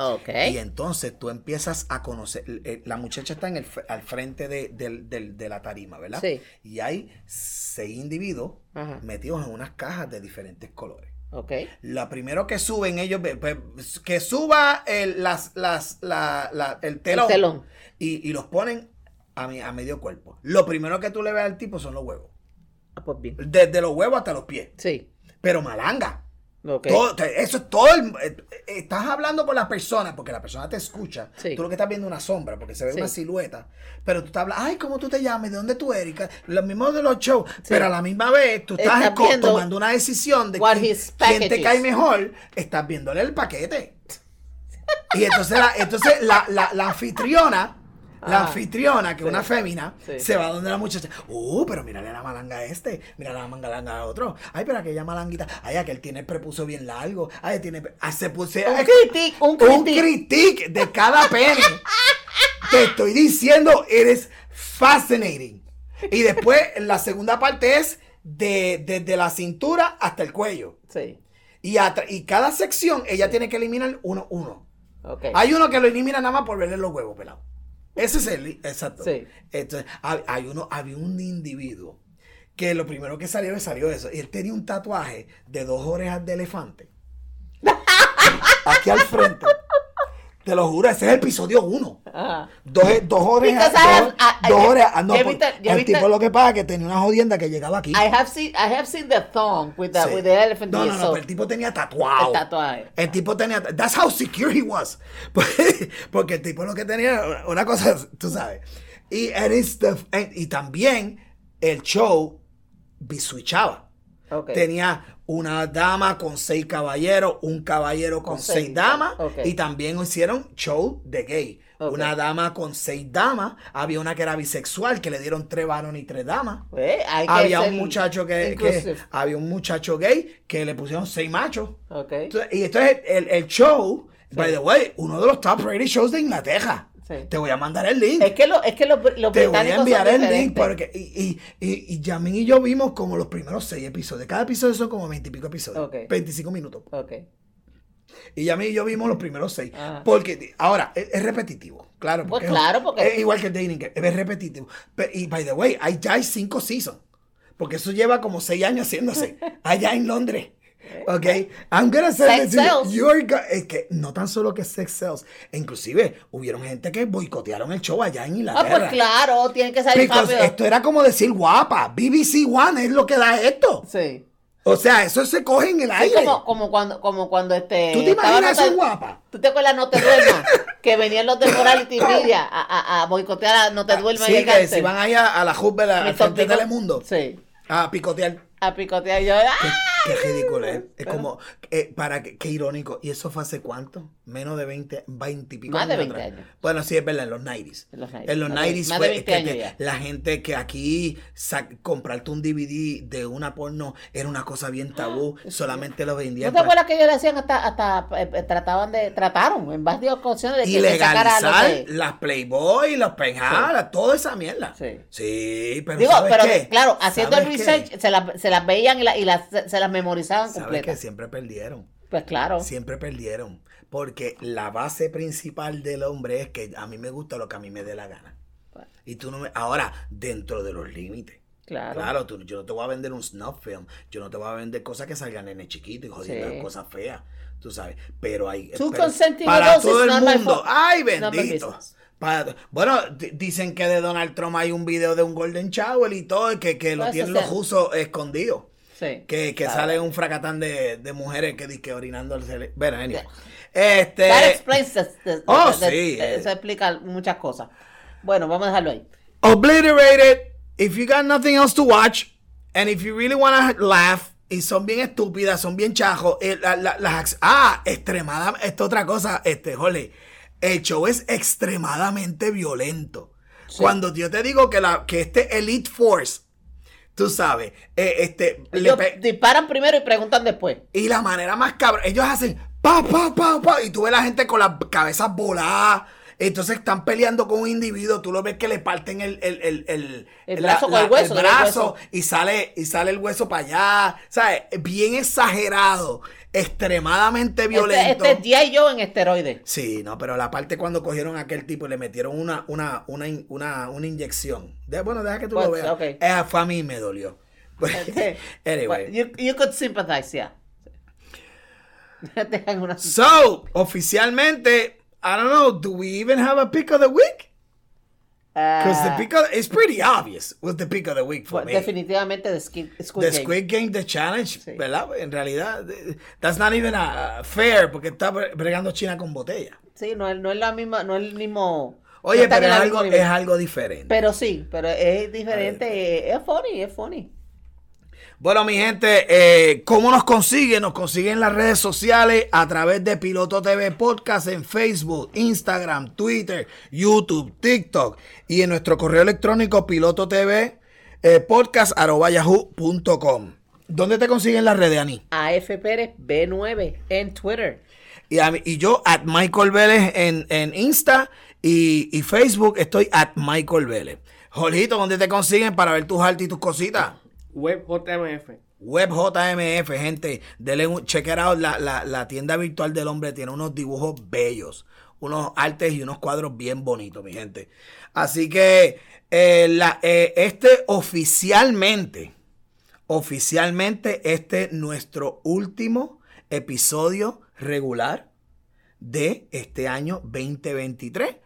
Ok. Y entonces tú empiezas a conocer. eh, La muchacha está en el, al frente de, del- del- de la tarima, ¿verdad? Sí. Y hay seis individuos Ajá. metidos en unas cajas de diferentes colores. Ok. Lo primero que suben ellos, que suba el, las, las, la- la- el telón, El telón. Y, y los ponen a, mi- a medio cuerpo. Lo primero que tú le ves al tipo son los huevos. Ah, pues bien. Desde los huevos hasta los pies. Sí. Pero malanga. Todo- eso es todo. el- eh, eh, estás hablando con la persona porque la persona te escucha. Sí. Tú lo que estás viendo es una sombra porque se ve Sí. una silueta. Pero tú estás hablando, ay, ¿cómo tú te llamas? ¿De dónde tú eres? Lo mismo de los shows. Pero a la misma vez tú estás, tomando una decisión de quién, quién te cae mejor. Estás viéndole el paquete. Y entonces la, entonces la, la- la anfitriona. La Ah, anfitriona, que es sí, una fémina, sí. se va donde la muchacha. Uh, pero mírale la malanga a este, mira la malanga a otro. Ay, pero aquella malanguita. Ay, aquel tiene el prepucio bien largo. Ay, tiene. Ah, se puse. Un ay, critique, un un critique. critique de cada pene. Te estoy diciendo, eres fascinating. Y después, la segunda parte es de, desde la cintura hasta el cuello. Sí. Y, y cada sección, ella tiene que eliminar uno, uno. Ok. Hay uno que lo elimina nada más por verle los huevos pelados. Ese es el. Exacto. Sí. Entonces, hay, hay uno, había un individuo que lo primero que salió, le salió eso. Y él tenía un tatuaje de dos orejas de elefante. Aquí al frente. Te lo juro, ese es el episodio uno. Ajá. Dos, dos have- Dos, I- I- dos orejas. Ah, no, ya por- viste- ya el tipo lo que pasa es que tenía una jodienda que llegaba aquí. I have seen I have seen the thong with the Sí. with the elephant No, no, no, pero el tipo tenía tatuado. El tatuaje. El tipo tenía. That's how secure he was. Porque el tipo lo que tenía una cosa, tú sabes. Y, the- and- y también el show switchaba. Ok. Tenía una dama con seis caballeros, un caballero con, Con seis, seis, damas. Y también hicieron show de gay. Una dama con seis damas. Había una que era bisexual, que le dieron tres varones y tres damas. Pues, Había un muchacho que, había un muchacho gay que le pusieron seis machos. Ok. Entonces- y entonces el, el show, Sí. by the way, uno de los top rated shows de Inglaterra. Sí. Te voy a mandar el link. Es que, lo, es que los, los Te voy a enviar el link porque y, y, y, y Yamin y yo vimos como los primeros seis episodios. Cada episodio son como 20 y pico episodios. Ok. 25 minutos. Ok. Y Yamin y yo vimos los primeros seis. Ajá. Porque ahora es, es repetitivo. Claro. Pues porque es- claro, porque- Es igual que el dating, game, es repetitivo. Pero- y by the way, hay, ya hay cinco seasons. Porque eso lleva como seis años haciéndose. allá en Londres. Ok, I'm gonna say Sex this to you. sells. You're go- es que no tan solo que sex sells, inclusive hubieron gente que boicotearon el show allá en Ah, Inglaterra. pues claro, tienen que salir Because rápido. esto era como decir guapa. BBC One es lo que da esto. Sí. O sea, eso se coge en el Sí, aire. como, como cuando, como cuando este. ¿Tú te imaginas eso guapa? ¿Tú te acuerdas No te duermas? que venían los de Morality Media a, a, a boicotear a No te duermas Ah, Sí, y el que si van allá a la Hubble, al frente de Telemundo, Sí. a picotear. A picotear. Y yo, ¡ah! Qué, qué ridículo es. Es como, eh, para que, qué irónico. ¿Y eso fue hace cuánto? Menos de 20, 20 y pico Más de años 20 atrás. años. Bueno, sí, es verdad, en los 90s. En los 90s. En los Más de- 90s más fue de 20 que años te- ya. la gente que aquí comprarte un DVD de una porno era una cosa bien tabú. Solamente lo ¿No vendían. te para- acuerdas que ellos le hacían hasta, hasta eh, eh, trataban de, trataron en varias ocasiones de que le sacara lo Ilegalizar que- las Playboy, los Penjala, toda esa mierda. Sí. Sí, pero Digo, ¿sabes pero qué? claro, haciendo el ¿Sabes qué? research, se las, se las veían y, la- y las, se, las memorizaban ¿Sabes que siempre perdieron? Pues claro. Siempre perdieron. Porque la base principal del hombre es que a mí me gusta lo que a mí me dé la gana. Y tú no me. Ahora, dentro de los límites. Claro. Claro, tú- yo no te voy a vender un snuff film. Yo no te voy a vender cosas que salgan en el chiquito y jodiendo Sí. cosas feas. Tú sabes. Pero hay. Pero para todo el mundo. ¡Ay, bendito! Para- bueno, di- dicen que de Donald Trump hay un video de un Golden Shower y todo, que, que lo Pues, tienen los rusos escondidos. Sí. Que, que sale un fracatán de, de mujeres que dizque orinando el cere- Bueno, anyway. That Este. explains Oh, sí, eh. Eso explica muchas cosas. Bueno, vamos a dejarlo ahí. Obliterated. If you got nothing else to watch, and if you really want to laugh, y son bien estúpidas, son bien chajos. eh, la- la- las, ah, extremadamente. Esta otra cosa, este, jole. El show es extremadamente violento. Cuando yo te digo que, la, que este Elite Force, tú sabes, eh, este, Ellos disparan primero y preguntan después. y la manera más cabrón, ellos hacen pa, pa, pa, pa, y tú ves la gente con las cabezas voladas. Entonces están peleando con un individuo, tú lo ves que le parten el, el, el, el, El brazo con el hueso, el el brazo, hueso. y sale, y sale el hueso para allá. ¿Sabes? Bien exagerado, extremadamente violento. Este, este es. Joe en esteroides. Sí, no, pero la parte cuando cogieron a aquel tipo y le metieron una, una, una, una, una inyección. De- bueno, deja que tú lo Pues, veas. ok. Eh, fue a mí me dolió. Okay. anyway. You, you could sympathize, yeah. So, oficialmente, I don't know, do we even have a pick of the week? Because the Ah, pick of, it's pretty obvious what's the pick of the week for well, me. definitivamente de Squid, Squid The Game. Squid Game, The Challenge, Sí. ¿verdad? En realidad, that's not even a, fair porque está bre- bregando China con botella. Sí, no es, no es la misma, no es el mismo. no Oye, están pero es algo, es algo diferente. Pero sí, pero es diferente, es funny, es funny. Bueno, mi gente, eh, ¿cómo nos consiguen? Nos consiguen en las redes sociales a través de Piloto TV Podcast en Facebook, Instagram, Twitter, YouTube, TikTok y en nuestro correo electrónico piloto TV eh, podcast yahoo.com. ¿Dónde te consiguen las redes, Ani? AF Pérez B9 en Twitter. Y, a mí- y yo, at Michael Vélez en, en Insta y, y Facebook, estoy at Michael Vélez. Jorgito, ¿dónde te consiguen para ver tus artes y tus cositas? Web JMF. Web JMF, gente, denle un check it out. La, la, la tienda virtual del hombre tiene unos dibujos bellos, unos artes y unos cuadros bien bonitos, mi gente. Así que eh, la- eh, este oficialmente, oficialmente, este es nuestro último episodio regular de este año 2023.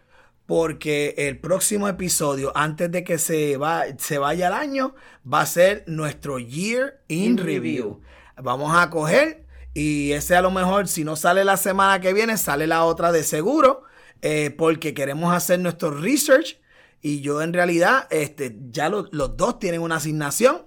Porque el próximo episodio, antes de que se, va, se vaya el año, va a ser nuestro Year in In Review. Review. Vamos a coger y ese a lo mejor, si no sale la semana que viene, sale la otra de seguro, eh, porque queremos hacer nuestro research. Y yo en realidad, este, ya lo- los dos tienen una asignación,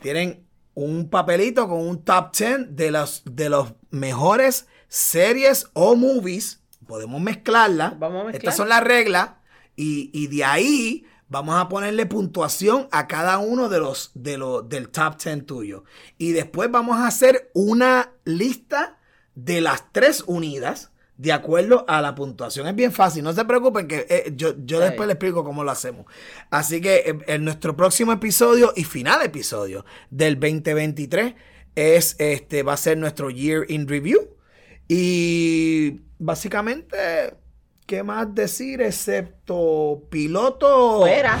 tienen un papelito con un top 10 de los, de los mejores series o movies. Podemos mezclarlas. Vamos a mezclar. Estas son las reglas. Y, y de ahí vamos a ponerle puntuación a cada uno de los, de los del top 10 tuyo. Y después vamos a hacer una lista de las tres unidas de acuerdo a la puntuación. Es bien fácil, no se preocupen que eh, yo, yo Sí. después les explico cómo lo hacemos. Así que eh, en nuestro próximo episodio y final episodio del 2023 es este va a ser nuestro year in review y básicamente qué más decir excepto piloto Fuera.